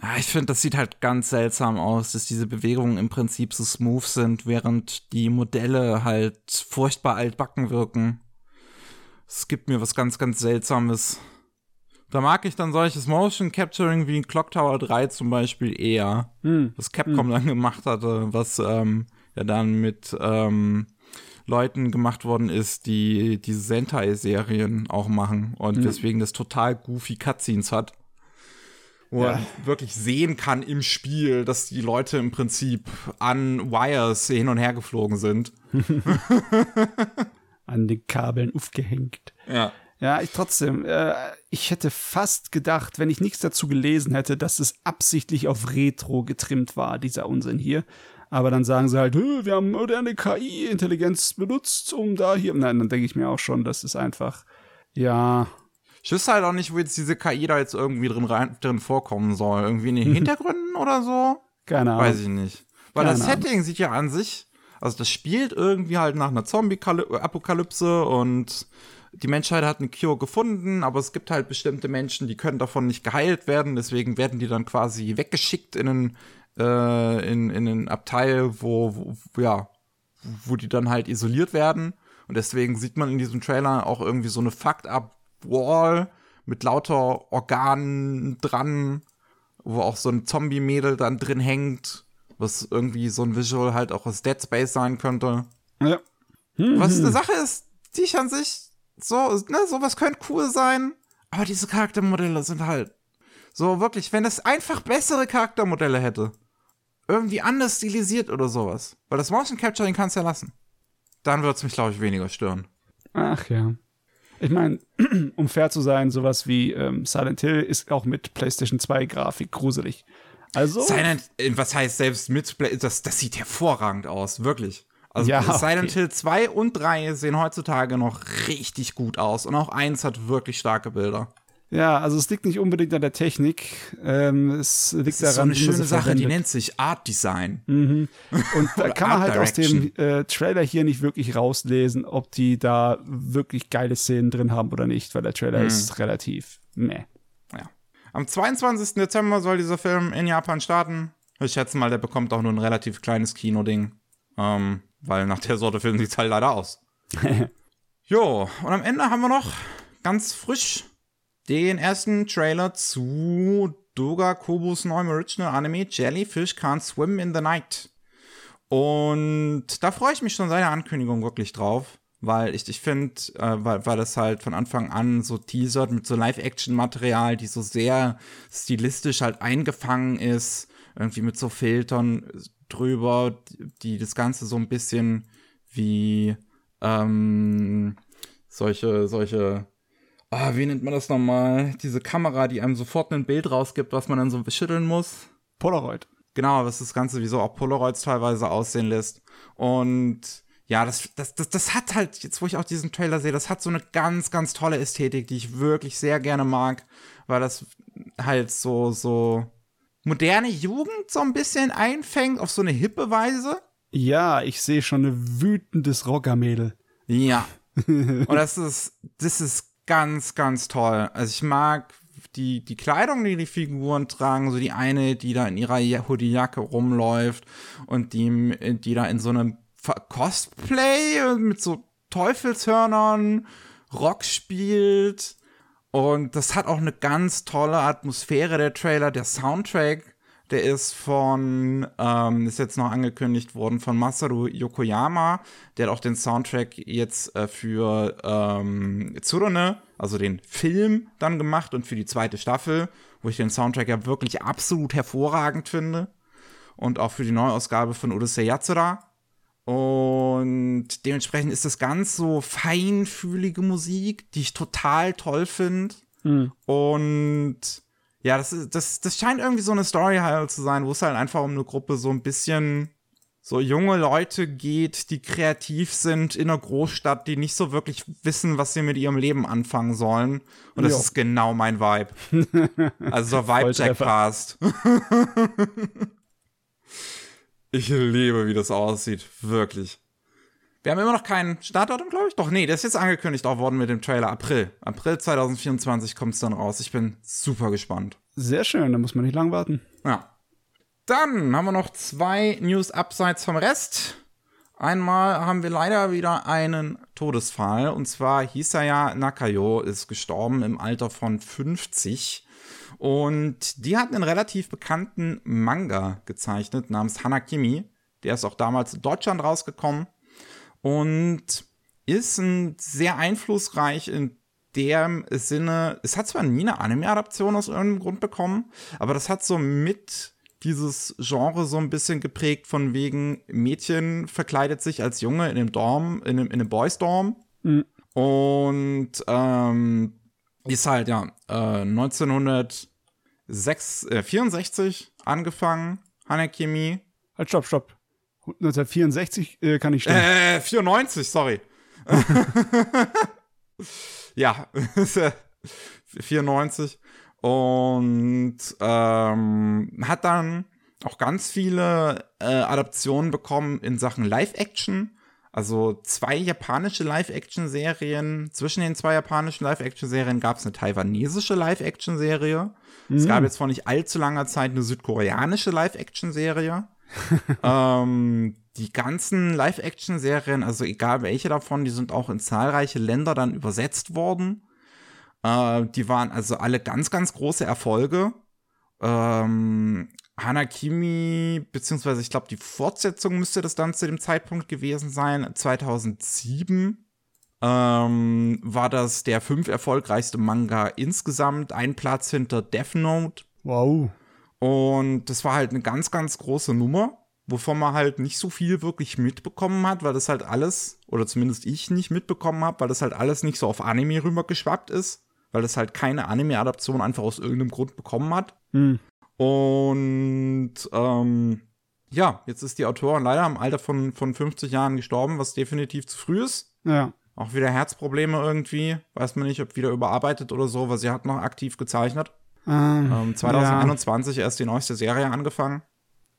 Speaker 1: Ja, ich finde, das sieht halt ganz seltsam aus, dass diese Bewegungen im Prinzip so smooth sind, während die Modelle halt furchtbar altbacken wirken. Es gibt mir was ganz, ganz Seltsames. Da mag ich dann solches Motion Capturing wie in Clock Tower 3 zum Beispiel eher.
Speaker 2: Hm.
Speaker 1: Was Capcom dann gemacht hatte, was ähm, ja dann mit ähm, Leuten gemacht worden ist, die diese Sentai-Serien auch machen und weswegen das total goofy Cutscenes hat. Wo
Speaker 2: Ja.
Speaker 1: man wirklich sehen kann im Spiel, dass die Leute im Prinzip an Wires hin und her geflogen sind.
Speaker 2: An den Kabeln aufgehängt.
Speaker 1: Ja.
Speaker 2: Ja, ich trotzdem, äh, ich hätte fast gedacht, wenn ich nichts dazu gelesen hätte, dass es absichtlich auf Retro getrimmt war, dieser Unsinn hier. Aber dann sagen sie halt, "Hö, wir haben moderne KI-Intelligenz benutzt, um da hier. Nein, dann denke ich mir auch schon, das ist einfach, ja,
Speaker 1: Ich wüsste halt auch nicht, wo jetzt diese KI da jetzt irgendwie drin, rein, drin vorkommen soll. Irgendwie in den Hintergründen oder so?
Speaker 2: keine Ahnung.
Speaker 1: Weiß ich nicht. Weil
Speaker 2: Keine
Speaker 1: das Setting sieht ja an sich, also das spielt irgendwie halt nach einer Zombie-Apokalypse und die Menschheit hat eine Cure gefunden, aber es gibt halt bestimmte Menschen, die können davon nicht geheilt werden, deswegen werden die dann quasi weggeschickt in einen, äh, in, in einen Abteil, wo, wo, ja, wo die dann halt isoliert werden. Und deswegen sieht man in diesem Trailer auch irgendwie so eine Fucked-up-Wall mit lauter Organen dran, wo auch so ein Zombie-Mädel dann drin hängt, was irgendwie so ein Visual halt auch aus Dead Space sein könnte.
Speaker 2: Ja.
Speaker 1: Was eine Sache ist, die ich an sich so, ne, sowas könnte cool sein, aber diese Charaktermodelle sind halt so wirklich, wenn es einfach bessere Charaktermodelle hätte, irgendwie anders stilisiert oder sowas, weil das Motion Capturing kannst du ja lassen, dann würde es mich, glaube ich, weniger stören.
Speaker 2: Ach ja. Ich meine, um fair zu sein, sowas wie ähm, Silent Hill ist auch mit PlayStation 2 Grafik gruselig. Also,
Speaker 1: Silent, äh, was heißt selbst mit, Play- das, das sieht hervorragend aus, wirklich. Also
Speaker 2: Ja,
Speaker 1: Silent
Speaker 2: okay.
Speaker 1: Hill 2 und 3 sehen heutzutage noch richtig gut aus und auch 1 hat wirklich starke Bilder.
Speaker 2: ja, also es liegt nicht unbedingt an der Technik. Ähm, es liegt
Speaker 1: Das ist so
Speaker 2: daran,
Speaker 1: eine
Speaker 2: wie man
Speaker 1: schöne Sache, die
Speaker 2: verwendet.
Speaker 1: nennt sich Art Design.
Speaker 2: Und da kann man halt aus dem
Speaker 1: Direction.
Speaker 2: äh, Trailer hier nicht wirklich rauslesen, ob die da wirklich geile Szenen drin haben oder nicht, weil der Trailer
Speaker 1: Mhm.
Speaker 2: ist relativ meh.
Speaker 1: Ja. Am 22. Dezember soll dieser Film in Japan starten. Ich schätze mal, der bekommt auch nur ein relativ kleines Kinoding. Ähm, weil nach der Sorte Film sieht's halt leider aus. jo, und am Ende haben wir noch ganz frisch den ersten Trailer zu Doga Kobus neuem Original Anime Jellyfish Can't Swim in the Night. Und da freue ich mich schon seit der Ankündigung wirklich drauf, weil ich, ich finde, äh, weil, weil das halt von Anfang an so teasert mit so Live-Action-Material, die so sehr stilistisch halt eingefangen ist, irgendwie mit so Filtern drüber, die, das Ganze so ein bisschen wie ähm, solche, solche, ah, wie nennt man das nochmal? Diese Kamera, die einem sofort ein Bild rausgibt, was man dann so schütteln muss.
Speaker 2: Polaroid.
Speaker 1: Genau, was das Ganze wie so auch Polaroids teilweise aussehen lässt. Und ja, das, das, das, das hat halt, jetzt wo ich auch diesen Trailer sehe, das hat so eine ganz, ganz tolle Ästhetik, die ich wirklich sehr gerne mag, weil das halt so, so moderne Jugend so ein bisschen einfängt auf so eine hippe Weise.
Speaker 2: Ja, ich sehe schon ein wütendes Rockermädel.
Speaker 1: Ja. Und das ist, das ist ganz, ganz toll. Also ich mag die, die Kleidung, die die Figuren tragen, so die eine, die da in ihrer Ja- Hoodie-Jacke rumläuft und die, die da in so einem Cosplay mit so Teufelshörnern Rock spielt. Und das hat auch eine ganz tolle Atmosphäre, der Trailer. Der Soundtrack, der ist von, ähm, ist jetzt noch angekündigt worden von Masaru Yokoyama. Der hat auch den Soundtrack jetzt äh, für ähm, Tsurune, also den Film, dann gemacht und für die zweite Staffel, wo ich den Soundtrack ja wirklich absolut hervorragend finde. Und auch für die Neuausgabe von Odyssey Yatsura. Und dementsprechend ist das ganz so feinfühlige Musik, die ich total toll finde. Und ja, das, ist, das, das scheint irgendwie so eine Story halt zu sein, wo es halt einfach um eine Gruppe so ein bisschen so junge Leute geht, die kreativ sind in einer Großstadt, die nicht so wirklich wissen, was sie mit ihrem Leben anfangen sollen. Und das
Speaker 2: Jo.
Speaker 1: ist genau mein Vibe. Also so Vibe Jack
Speaker 2: Volltreffer.
Speaker 1: Ich liebe, wie das aussieht. Wirklich. Wir haben immer noch keinen Startdatum, glaube ich. Doch, nee, der ist jetzt angekündigt auch worden mit dem Trailer. April. April 2024 kommt es dann raus. Ich bin super gespannt.
Speaker 2: Sehr schön, da muss man nicht lang warten.
Speaker 1: Ja. Dann haben wir noch zwei News abseits vom Rest. Einmal haben wir leider wieder einen Todesfall. Und zwar Hisaya Nakayo ist gestorben im Alter von 50. Und die hat einen relativ bekannten Manga gezeichnet namens Hanakimi. Der ist auch damals in Deutschland rausgekommen. Und ist ein sehr einflussreich in dem Sinne, es hat zwar nie eine Anime-Adaption aus irgendeinem Grund bekommen, aber das hat so mit dieses Genre so ein bisschen geprägt von wegen Mädchen verkleidet sich als Junge in einem Dorm, in einem, in einem Boys Dorm. Mhm. Und ähm, ist halt ja äh, 1964 äh, angefangen, Hanekemi.
Speaker 2: Halt, stopp, stopp. 1964 äh, kann ich
Speaker 1: stellen. Äh, 94, sorry. ja, 94. Und ähm, hat dann auch ganz viele äh, Adaptionen bekommen in Sachen Live-Action. Also zwei japanische Live-Action-Serien. Zwischen den zwei japanischen Live-Action-Serien gab es eine taiwanesische Live-Action-Serie. Mhm. Es gab jetzt vor nicht allzu langer Zeit eine südkoreanische Live-Action-Serie. ähm, die ganzen Live-Action-Serien, also egal welche davon, die sind auch in zahlreiche Länder dann übersetzt worden. Äh, die waren also alle ganz, ganz große Erfolge. Ähm, Hanakimi, beziehungsweise ich glaube, die Fortsetzung müsste das dann zu dem Zeitpunkt gewesen sein. 2007 ähm, war das der fünf erfolgreichste Manga insgesamt. Ein Platz hinter Death Note.
Speaker 2: Wow.
Speaker 1: Und das war halt eine ganz, ganz große Nummer, wovon man halt nicht so viel wirklich mitbekommen hat, weil das halt alles, oder zumindest ich nicht mitbekommen habe, weil das halt alles nicht so auf Anime rübergeschwappt ist weil es halt keine Anime-Adaption einfach aus irgendeinem Grund bekommen hat.
Speaker 2: Hm.
Speaker 1: Und ähm, ja, jetzt ist die Autorin leider im Alter von, von 50 Jahren gestorben, was definitiv zu früh ist.
Speaker 2: Ja.
Speaker 1: Auch wieder Herzprobleme irgendwie. Weiß man nicht, ob wieder überarbeitet oder so, weil sie hat noch aktiv gezeichnet.
Speaker 2: Ähm,
Speaker 1: ähm, 2021 ja. erst die neueste Serie angefangen.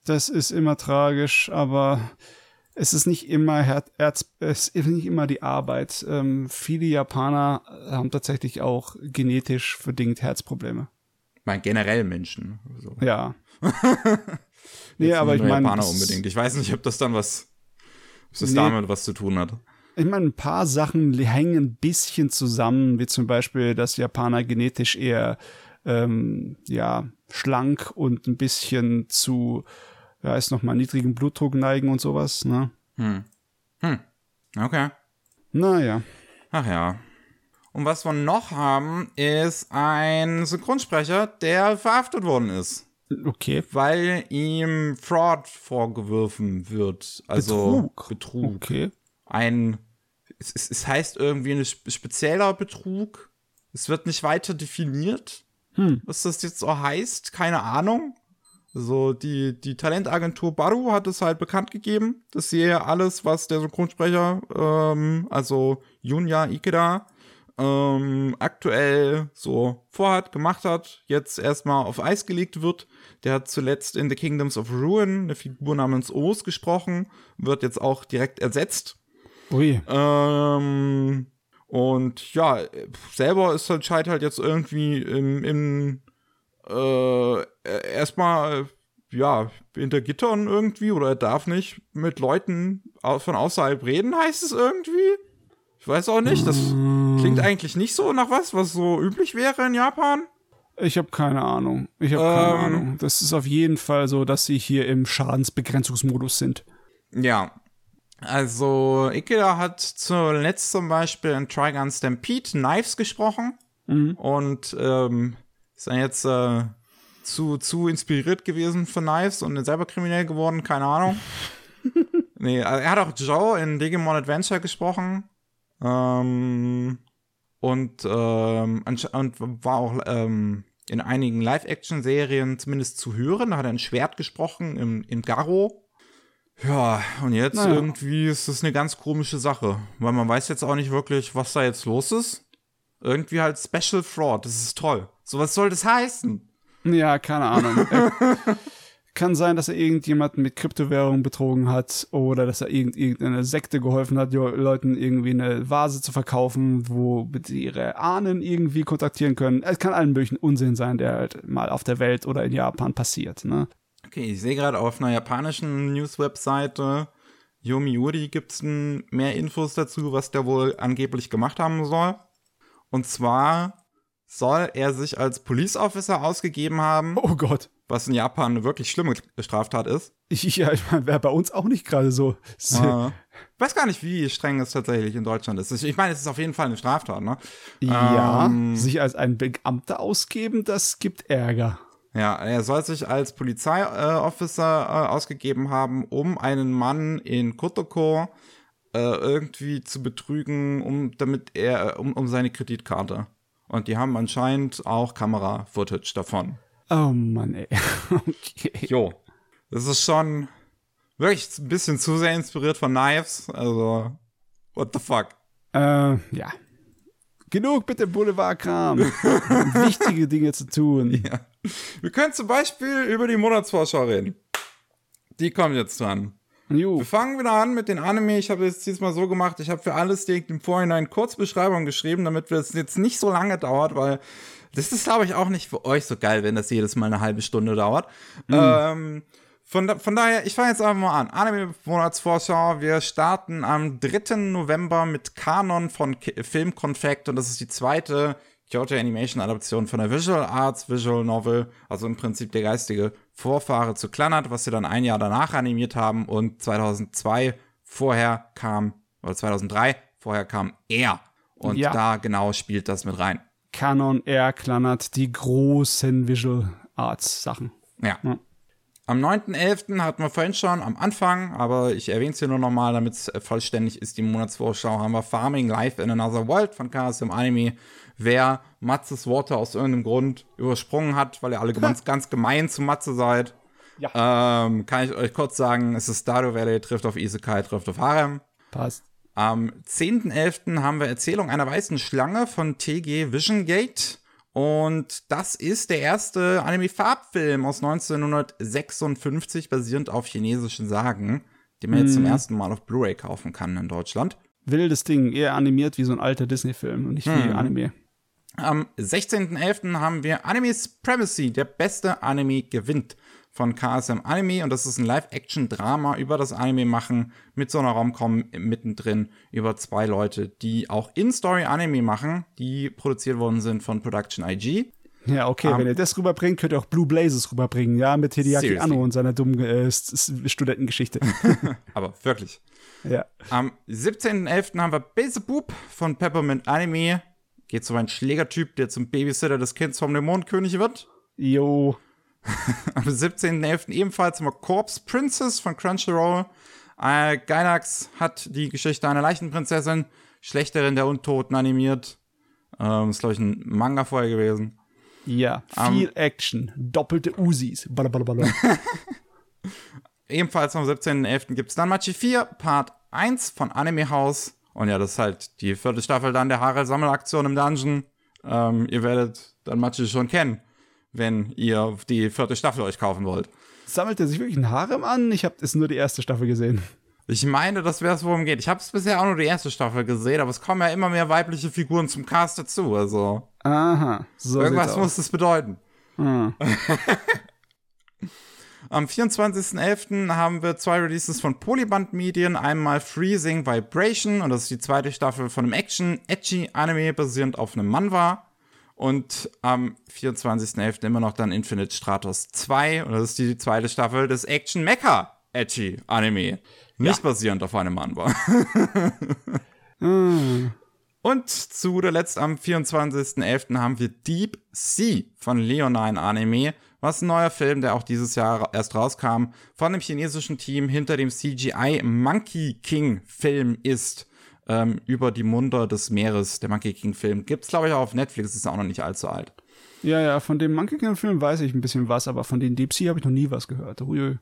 Speaker 2: Das ist immer tragisch, aber es ist nicht immer Herz, es ist nicht immer die Arbeit. Ähm, viele Japaner haben tatsächlich auch genetisch bedingt Herzprobleme.
Speaker 1: Meine, generell Menschen.
Speaker 2: So. Ja. nee, aber ich meine.
Speaker 1: Japaner unbedingt. Ich weiß nicht, ob das dann was, ob das nee, damit was zu tun hat.
Speaker 2: Ich meine, ein paar Sachen hängen ein bisschen zusammen, wie zum Beispiel, dass Japaner genetisch eher ähm, ja schlank und ein bisschen zu ja, ist nochmal niedrigen Blutdruck neigen und sowas, ne?
Speaker 1: Hm. Hm. Okay.
Speaker 2: Naja.
Speaker 1: Ach ja. Und was wir noch haben, ist ein Synchronsprecher, der verhaftet worden ist.
Speaker 2: Okay.
Speaker 1: Weil ihm Fraud vorgeworfen wird. Also
Speaker 2: Betrug.
Speaker 1: Betrug.
Speaker 2: Okay.
Speaker 1: Ein, es, es heißt irgendwie ein spezieller Betrug. Es wird nicht weiter definiert,
Speaker 2: hm.
Speaker 1: was das jetzt so heißt. Keine Ahnung. So, die, die Talentagentur Baru hat es halt bekannt gegeben, dass sie alles, was der Synchronsprecher, ähm, also Junya Ikeda, ähm, aktuell so vorhat, gemacht hat, jetzt erstmal auf Eis gelegt wird. Der hat zuletzt in The Kingdoms of Ruin eine Figur namens Os gesprochen, wird jetzt auch direkt ersetzt.
Speaker 2: Ui.
Speaker 1: Ähm, und ja, selber ist halt scheint halt jetzt irgendwie im, im äh, erstmal, ja, hinter Gittern irgendwie oder er darf nicht mit Leuten von außerhalb reden, heißt es irgendwie. Ich weiß auch nicht, das klingt eigentlich nicht so nach was, was so üblich wäre in Japan.
Speaker 2: Ich habe keine Ahnung. Ich habe keine ähm, Ahnung. Das ist auf jeden Fall so, dass sie hier im Schadensbegrenzungsmodus sind.
Speaker 1: Ja. Also, Ikeda hat zuletzt zum Beispiel in Trigun Stampede Knives gesprochen.
Speaker 2: Mhm.
Speaker 1: Und ähm, ist er jetzt äh, zu, zu inspiriert gewesen von Knives und selber kriminell geworden? Keine Ahnung. nee, also er hat auch Joe in Digimon Adventure gesprochen. Ähm, und, ähm, und war auch ähm, in einigen Live-Action-Serien zumindest zu hören. Da hat er ein Schwert gesprochen im, im Garo. Ja, und jetzt naja. irgendwie ist das eine ganz komische Sache, weil man weiß jetzt auch nicht wirklich, was da jetzt los ist. Irgendwie halt Special Fraud, das ist toll. So, was soll das heißen?
Speaker 2: Ja, keine Ahnung. Kann sein, dass er irgendjemanden mit Kryptowährung betrogen hat oder dass er irgendeine Sekte geholfen hat, Leuten irgendwie eine Vase zu verkaufen, wo ihre Ahnen irgendwie kontaktieren können. Es kann allen möglichen Unsinn sein, der halt mal auf der Welt oder in Japan passiert. Ne?
Speaker 1: Okay, ich sehe gerade auf einer japanischen News-Webseite, Yomiuri gibt es mehr Infos dazu, was der wohl angeblich gemacht haben soll. Und zwar soll er sich als Police Officer ausgegeben haben.
Speaker 2: Oh Gott
Speaker 1: was in Japan eine wirklich schlimme Straftat ist.
Speaker 2: Ja, ich meine, wäre bei uns auch nicht gerade so.
Speaker 1: Äh, weiß gar nicht, wie streng es tatsächlich in Deutschland ist. Ich meine, es ist auf jeden Fall eine Straftat, ne?
Speaker 2: Ja, ähm, sich als ein Beamter ausgeben, das gibt Ärger.
Speaker 1: Ja, er soll sich als Polizeiofficer äh, ausgegeben haben, um einen Mann in Kotoko äh, irgendwie zu betrügen, um damit er um, um seine Kreditkarte. Und die haben anscheinend auch Kamera-Footage davon.
Speaker 2: Oh Mann, ey. okay.
Speaker 1: Jo. Das ist schon wirklich ein bisschen zu sehr inspiriert von Knives. Also, what the fuck?
Speaker 2: Äh, ja. Genug mit dem Boulevardkram. Wichtige Dinge zu tun.
Speaker 1: Ja. Wir können zum Beispiel über die Monatsvorschau reden. Die kommt jetzt dran. Jo. Wir fangen wieder an mit den Anime. Ich habe es diesmal so gemacht, ich habe für alles direkt im Vorhinein Kurzbeschreibung geschrieben, damit es jetzt nicht so lange dauert, weil das ist, glaube ich, auch nicht für euch so geil, wenn das jedes Mal eine halbe Stunde dauert. Mhm. Ähm, von, von daher, ich fange jetzt einfach mal an. Anime-Monatsvorschau. Wir starten am 3. November mit Kanon von K Film Confect und das ist die zweite Kyoto Animation Adaption von der Visual Arts Visual Novel, also im Prinzip der geistige Vorfahre zu Klannert, was sie dann ein Jahr danach animiert haben und 2002 vorher kam, oder 2003 vorher kam er. Und ja. da genau spielt das mit rein.
Speaker 2: Canon, Air, Klannert, die großen Visual Arts Sachen.
Speaker 1: Ja. ja. Am 9.11. hatten wir vorhin schon am Anfang, aber ich erwähne es hier nur nochmal, damit es vollständig ist, die Monatsvorschau, haben wir Farming Life in Another World von KSM Anime. Wer Matzes Worte aus irgendeinem Grund übersprungen hat, weil ihr alle ganz, ganz gemein zu Matze seid, ja. ähm, kann ich euch kurz sagen, es ist Stardew Valley, trifft auf Isekai, trifft auf Harem.
Speaker 2: Passt.
Speaker 1: Am 10.11. haben wir Erzählung einer weißen Schlange von TG Vision Gate. Und das ist der erste Anime-Farbfilm aus 1956, basierend auf chinesischen Sagen, den man mm. jetzt zum mhm. ersten Mal auf Blu-ray kaufen kann in Deutschland.
Speaker 2: Wildes Ding, eher animiert wie so ein alter Disney-Film und nicht wie mm. Anime.
Speaker 1: Am 16.11. haben wir Anime Supremacy, der beste Anime gewinnt von KSM Anime und das ist ein Live-Action-Drama über das Anime machen mit so einer Romcom mittendrin über zwei Leute, die auch In-Story Anime machen, die produziert worden sind von Production IG.
Speaker 2: Ja, okay, um, wenn ihr das rüberbringt, könnt ihr auch Blue Blazes rüberbringen, ja, mit Hideaki seriously. Anno und seiner dummen äh, Studentengeschichte.
Speaker 1: Aber wirklich.
Speaker 2: Ja.
Speaker 1: Am 17.11. haben wir Beelzebub von Peppermint Anime. Geht so ein Schlägertyp, der zum Babysitter des Kindes vom Mondkönig wird.
Speaker 2: Jo.
Speaker 1: Am 17.11. ebenfalls immer Corpse Princess von Crunchyroll. Äh, Gainax hat die Geschichte einer Leichenprinzessin, Schlechterin der Untoten animiert. Ähm, ist, glaube ich, ein Manga vorher gewesen.
Speaker 2: Ja, viel um, Action, doppelte Usis.
Speaker 1: ebenfalls am 17.11. gibt es dann Machi 4, Part 1 von Anime House. Und ja, das ist halt die vierte Staffel dann der Harel-Sammelaktion im Dungeon. Ähm, ihr werdet dann Machi schon kennen wenn ihr die vierte Staffel euch kaufen wollt.
Speaker 2: Sammelt er sich wirklich ein Harem an? Ich habe es nur die erste Staffel gesehen.
Speaker 1: Ich meine, das wäre es, worum geht. Ich habe es bisher auch nur die erste Staffel gesehen, aber es kommen ja immer mehr weibliche Figuren zum Cast dazu. Also.
Speaker 2: Aha.
Speaker 1: So irgendwas muss das bedeuten. Ah. Am 24.11. haben wir zwei Releases von Polyband Medien. Einmal Freezing Vibration, und das ist die zweite Staffel von einem Action-Edgy-Anime basierend auf einem Manwa. Und am 24.11. immer noch dann Infinite Stratos 2. Und das ist die zweite Staffel des Action Mecha Edgy Anime. Nicht ja. basierend auf einem Manwa. mm. Und zu guter Letzt am 24.11. haben wir Deep Sea von Leonine Anime, was ein neuer Film, der auch dieses Jahr erst rauskam, von dem chinesischen Team hinter dem CGI Monkey King Film ist ähm, über die Munder des Meeres, der Monkey King-Film. Gibt's, glaube ich, auch auf Netflix, ist auch noch nicht allzu alt.
Speaker 2: Ja, ja, von dem Monkey King-Film weiß ich ein bisschen was, aber von den Deep Sea habe ich noch nie was gehört. Ui,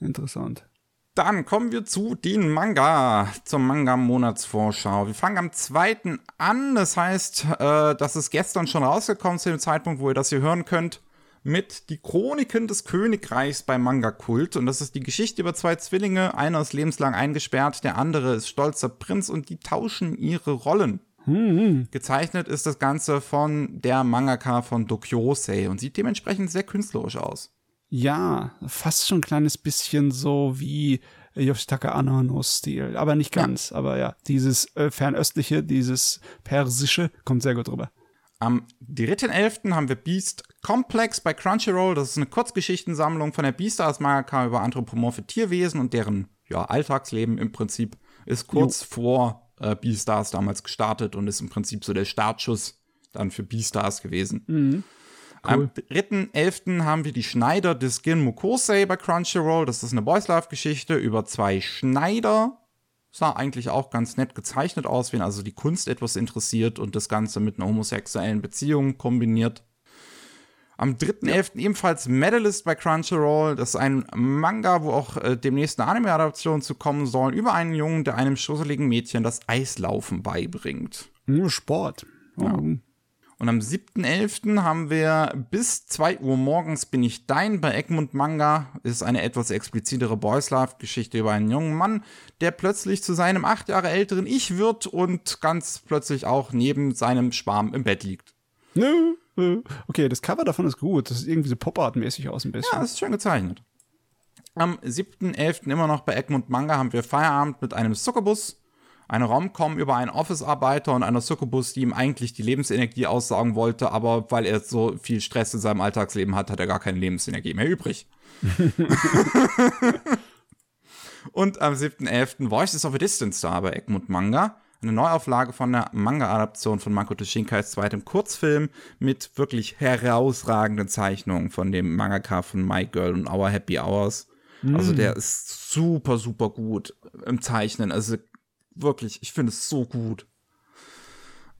Speaker 2: interessant.
Speaker 1: Dann kommen wir zu den Manga, zur Manga-Monatsvorschau. Wir fangen am 2. an, das heißt, äh, das ist gestern schon rausgekommen zu dem Zeitpunkt, wo ihr das hier hören könnt. Mit Die Chroniken des Königreichs bei Manga Kult. Und das ist die Geschichte über zwei Zwillinge. Einer ist lebenslang eingesperrt, der andere ist stolzer Prinz und die tauschen ihre Rollen. Mhm. Gezeichnet ist das Ganze von der Mangaka von Dokyosei und sieht dementsprechend sehr künstlerisch aus.
Speaker 2: Ja, fast schon ein kleines bisschen so wie Yoshitaka Anano-Stil. Aber nicht ganz. Ja. Aber ja, dieses äh, fernöstliche, dieses persische kommt sehr gut rüber.
Speaker 1: Am 3.11. haben wir Beast Complex bei Crunchyroll. Das ist eine Kurzgeschichtensammlung von der Beastars Mangaka über anthropomorphe Tierwesen und deren ja, Alltagsleben im Prinzip. Ist kurz jo. vor äh, Beastars damals gestartet und ist im Prinzip so der Startschuss dann für Beastars gewesen. Mhm. Cool. Am 3.11. haben wir die Schneider des Gin Mukosei bei Crunchyroll. Das ist eine Boys Life Geschichte über zwei Schneider. Sah eigentlich auch ganz nett gezeichnet aus, wenn also die Kunst etwas interessiert und das Ganze mit einer homosexuellen Beziehung kombiniert. Am 3.11. Ja. ebenfalls Medalist bei Crunchyroll. Das ist ein Manga, wo auch äh, demnächst eine Anime-Adaption zu kommen soll, über einen Jungen, der einem schusseligen Mädchen das Eislaufen beibringt.
Speaker 2: Nur Sport.
Speaker 1: Oh. Ja. Und am 7.11. haben wir bis 2 Uhr morgens bin ich dein bei Egmont Manga. Ist eine etwas explizitere Boys Love Geschichte über einen jungen Mann, der plötzlich zu seinem acht Jahre älteren Ich wird und ganz plötzlich auch neben seinem Schwarm im Bett liegt.
Speaker 2: Nö. Okay, das Cover davon ist gut. Das sieht irgendwie so Pop-Art-mäßig aus ein bisschen.
Speaker 1: Ja, das ist schön gezeichnet. Am 7.11. immer noch bei Egmont Manga haben wir Feierabend mit einem Zuckerbus eine Romcom über einen Office-Arbeiter und einer Succubus, die ihm eigentlich die Lebensenergie aussaugen wollte, aber weil er so viel Stress in seinem Alltagsleben hat, hat er gar keine Lebensenergie mehr übrig. und am 7.11. Voices of a Distance da bei Egmont Manga. Eine Neuauflage von der Manga-Adaption von Makoto Shinkais zweitem Kurzfilm mit wirklich herausragenden Zeichnungen von dem Mangaka von My Girl und Our Happy Hours. Also der ist super, super gut im Zeichnen. Also Wirklich, ich finde es so gut.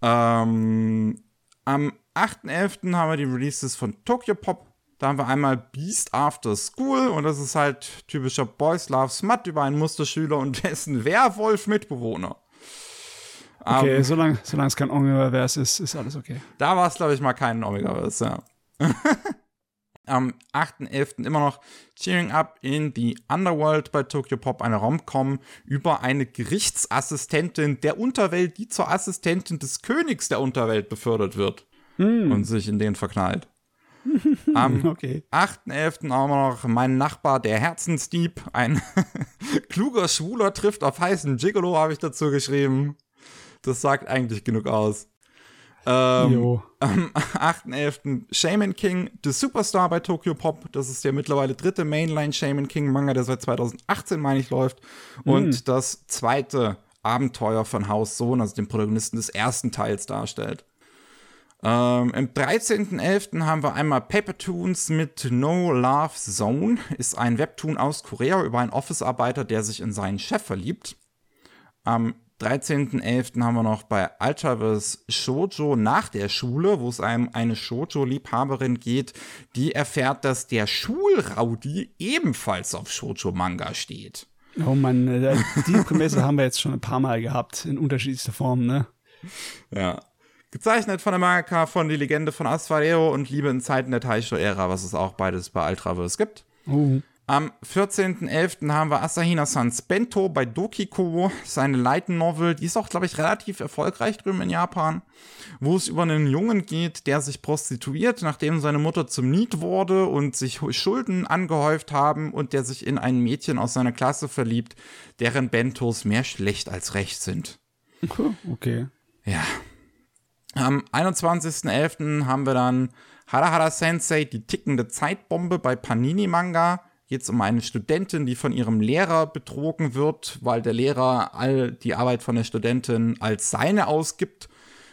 Speaker 1: Ähm, am 8.11. haben wir die Releases von Tokyo Pop. Da haben wir einmal Beast After School und das ist halt typischer Boys Love Smut über einen Musterschüler und dessen Werwolf-Mitbewohner.
Speaker 2: Okay, um, solange, solange es kein Omega-Verse ist, ist alles okay.
Speaker 1: Da war es, glaube ich, mal kein Omega-Verse, ja. am 8.11. immer noch Cheering Up in the Underworld bei Tokyo Pop, eine Romcom über eine Gerichtsassistentin der Unterwelt, die zur Assistentin des Königs der Unterwelt befördert wird hm. und sich in den verknallt. Am okay. 8.11. auch noch mein Nachbar, der Herzensdieb, ein kluger Schwuler trifft auf heißen Gigolo, habe ich dazu geschrieben. Das sagt eigentlich genug aus. Ähm, am 8.11. Shaman King, The Superstar bei Tokyo Pop. Das ist der mittlerweile dritte Mainline Shaman King Manga, der seit 2018, meine ich, läuft. Und mm. das zweite Abenteuer von Haus Sohn, also dem Protagonisten des ersten Teils, darstellt. Ähm, Im 13.11. haben wir einmal Paper Toons mit No Love Zone. Ist ein Webtoon aus Korea über einen Office-Arbeiter, der sich in seinen Chef verliebt. Am 13.11. haben wir noch bei Ultraverse Shoujo nach der Schule, wo es einem eine Shoujo-Liebhaberin geht, die erfährt, dass der Schulraudi ebenfalls auf Shoujo-Manga steht.
Speaker 2: Oh Mann, äh, die Prämisse haben wir jetzt schon ein paar Mal gehabt, in unterschiedlichster Form, ne?
Speaker 1: Ja. Gezeichnet von der Mangaka von Die Legende von Asfareo und Liebe in Zeiten der Taisho-Ära, was es auch beides bei Ultraverse gibt. Uh. Am 14.11. haben wir Asahina Sans Bento bei Dokiko, seine Light Novel. Die ist auch, glaube ich, relativ erfolgreich drüben in Japan, wo es über einen Jungen geht, der sich prostituiert, nachdem seine Mutter zum Niet wurde und sich Schulden angehäuft haben und der sich in ein Mädchen aus seiner Klasse verliebt, deren Bentos mehr schlecht als recht sind.
Speaker 2: Okay.
Speaker 1: Ja. Am 21.11. haben wir dann Harahara Sensei, die tickende Zeitbombe bei Panini Manga geht es um eine Studentin, die von ihrem Lehrer betrogen wird, weil der Lehrer all die Arbeit von der Studentin als seine ausgibt.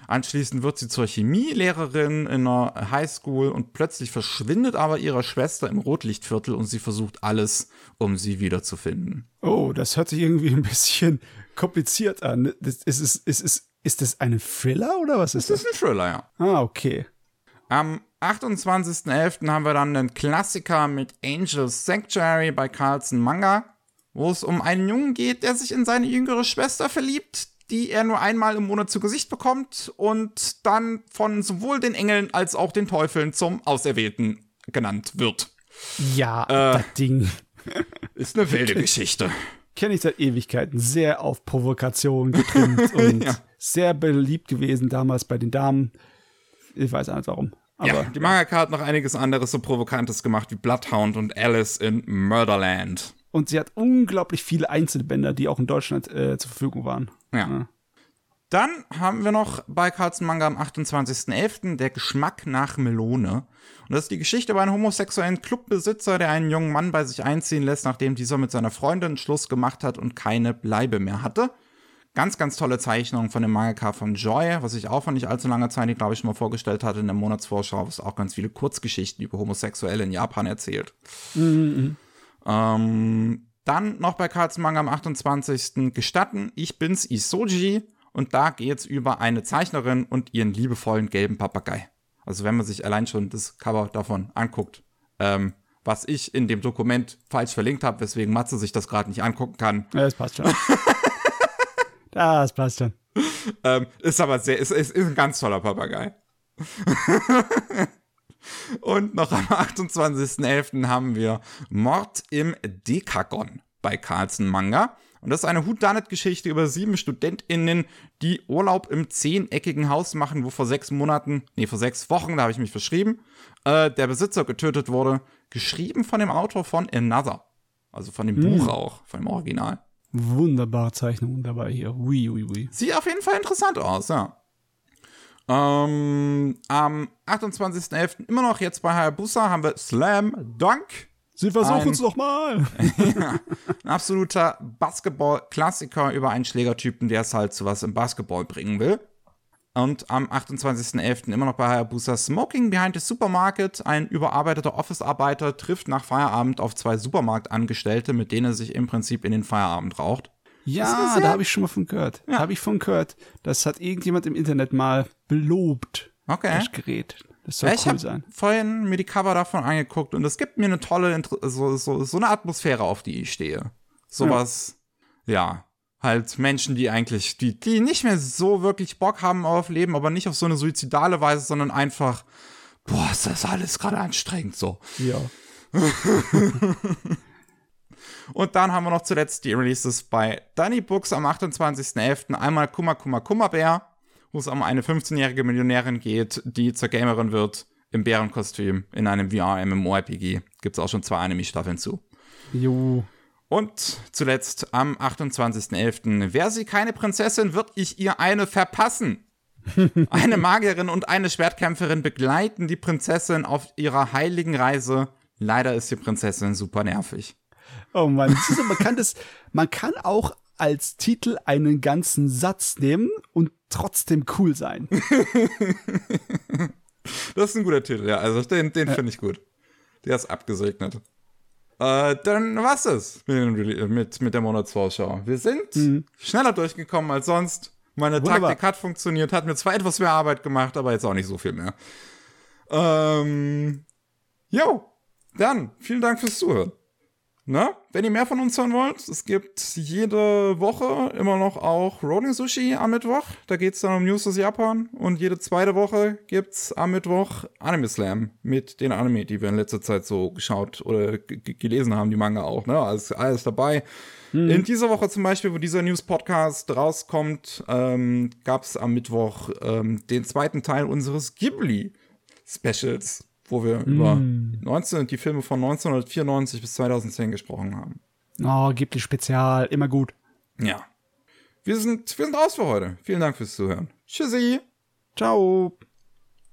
Speaker 1: Anschließend wird sie zur Chemielehrerin in einer Highschool und plötzlich verschwindet aber ihre Schwester im Rotlichtviertel und sie versucht alles, um sie wiederzufinden.
Speaker 2: Oh, das hört sich irgendwie ein bisschen kompliziert an. Ist, ist, ist, ist, ist das ein Thriller oder was ist das?
Speaker 1: Das ist ein Thriller, ja.
Speaker 2: Ah, okay.
Speaker 1: Am 28.11. haben wir dann einen Klassiker mit Angel's Sanctuary bei Carlson Manga, wo es um einen Jungen geht, der sich in seine jüngere Schwester verliebt, die er nur einmal im Monat zu Gesicht bekommt und dann von sowohl den Engeln als auch den Teufeln zum Auserwählten genannt wird.
Speaker 2: Ja,
Speaker 1: Äh.
Speaker 2: das Ding.
Speaker 1: Ist eine wilde Geschichte.
Speaker 2: Kenne ich seit Ewigkeiten. Sehr auf Provokation getrimmt und
Speaker 1: Ja.
Speaker 2: sehr beliebt gewesen damals bei den Damen. Ich weiß nicht warum. Aber
Speaker 1: ja, die Mangaka hat noch einiges anderes so Provokantes gemacht wie Bloodhound und Alice in Murderland.
Speaker 2: Und sie hat unglaublich viele Einzelbänder, die auch in Deutschland äh, zur Verfügung waren.
Speaker 1: Ja. Dann haben wir noch bei Carlsen Manga am 28.11. der Geschmack nach Melone. Und das ist die Geschichte über einen homosexuellen Clubbesitzer, der einen jungen Mann bei sich einziehen lässt, nachdem dieser mit seiner Freundin Schluss gemacht hat und keine Bleibe mehr hatte. Ganz, ganz tolle Zeichnung von dem Mangaka von Joy, was ich auch vor nicht allzu langer Zeit, glaube ich, schon mal vorgestellt hatte in der Monatsvorschau, was auch ganz viele Kurzgeschichten über Homosexuelle in Japan erzählt. Ähm, dann noch bei Carlsen Manga am 28. gestatten, ich bin's Isoji und da geht's über eine Zeichnerin und ihren liebevollen gelben Papagei. Also wenn man sich allein schon das Cover davon anguckt, ähm, was ich in dem Dokument falsch verlinkt habe, weswegen Matze sich das gerade nicht angucken kann,
Speaker 2: Ja, das passt schon. das passt schon.
Speaker 1: ähm, ist aber sehr, ist, ist, ist ein ganz toller Papagei. Und noch am 28.11. haben wir Mord im Dekagon bei Carlsen Manga. Und das ist eine Whodunit-Geschichte über sieben StudentInnen, die Urlaub im zehneckigen Haus machen, wo vor sechs Monaten, nee, vor sechs Wochen, da habe ich mich verschrieben, äh, der Besitzer getötet wurde. Geschrieben von dem Autor von Another. Also von dem Buch auch, von dem Original.
Speaker 2: Wunderbare Zeichnungen dabei hier. Ui, ui, ui.
Speaker 1: Sieht auf jeden Fall interessant aus, ja. Ähm, am 28.11. immer noch jetzt bei Hayabusa haben wir Slam Dunk.
Speaker 2: Sie versuchen es nochmal.
Speaker 1: Ein absoluter Basketball-Klassiker über einen Schlägertypen, der es halt zu was im Basketball bringen will. Und am 28.11. immer noch bei Hayabusa Smoking Behind the Supermarket. Ein überarbeiteter Office-Arbeiter trifft nach Feierabend auf zwei Supermarktangestellte, mit denen er sich im Prinzip in den Feierabend raucht.
Speaker 2: Ja, da habe ich schon mal von gehört.
Speaker 1: Ja.
Speaker 2: Habe ich von gehört. Das hat irgendjemand im Internet mal belobt.
Speaker 1: Okay.
Speaker 2: Das Gerät. Das soll
Speaker 1: Ja, ich
Speaker 2: cool
Speaker 1: habe
Speaker 2: sein.
Speaker 1: vorhin mir die Cover davon angeguckt und es gibt mir eine tolle, so, so, so eine Atmosphäre, auf die ich stehe. Sowas, ja. Halt Menschen, die eigentlich, die, die nicht mehr so wirklich Bock haben auf Leben, aber nicht auf so eine suizidale Weise, sondern einfach, boah, ist das alles gerade anstrengend so.
Speaker 2: Ja.
Speaker 1: Und dann haben wir noch zuletzt die Releases bei Dunny Books am 28.11. Einmal Kummer Kummer Kummerbär, wo es um eine 15-jährige Millionärin geht, die zur Gamerin wird im Bärenkostüm in einem VR-MMORPG. Gibt es auch schon zwei Anime-Staffeln zu.
Speaker 2: Jo.
Speaker 1: Und zuletzt am 28.11. Wäre sie keine Prinzessin, wird ich ihr eine verpassen. eine Magierin und eine Schwertkämpferin begleiten die Prinzessin auf ihrer heiligen Reise. Leider ist die Prinzessin super nervig.
Speaker 2: Oh Mann, du, man kann das, man kann auch als Titel einen ganzen Satz nehmen und trotzdem cool sein.
Speaker 1: Das ist ein guter Titel, ja. Also den, den finde ich gut. Der ist abgesegnet. Äh, dann war's das mit, mit, mit der Monatsvorschau. Wir sind schneller durchgekommen als sonst. Meine
Speaker 2: Wunderbar.
Speaker 1: Taktik hat funktioniert, hat mir zwar etwas mehr Arbeit gemacht, aber jetzt auch nicht so viel mehr. Ähm, jo, dann vielen Dank fürs Zuhören. Na, wenn ihr mehr von uns hören wollt, es gibt jede Woche immer noch auch Rolling Sushi am Mittwoch. Da geht's dann um News aus Japan. Und jede zweite Woche gibt's am Mittwoch Anime Slam mit den Anime, die wir in letzter Zeit so geschaut oder gelesen haben, die Manga auch. Ne? Also alles dabei. In dieser Woche zum Beispiel, wo dieser News-Podcast rauskommt, ähm, gab's am Mittwoch ähm, den zweiten Teil unseres Ghibli-Specials, wo wir über 19, die Filme von 1994 bis 2010 gesprochen haben.
Speaker 2: Oh, gibt die Spezial, immer gut.
Speaker 1: Ja. Wir sind, wir sind raus für heute. Vielen Dank fürs Zuhören. Tschüssi.
Speaker 2: Ciao.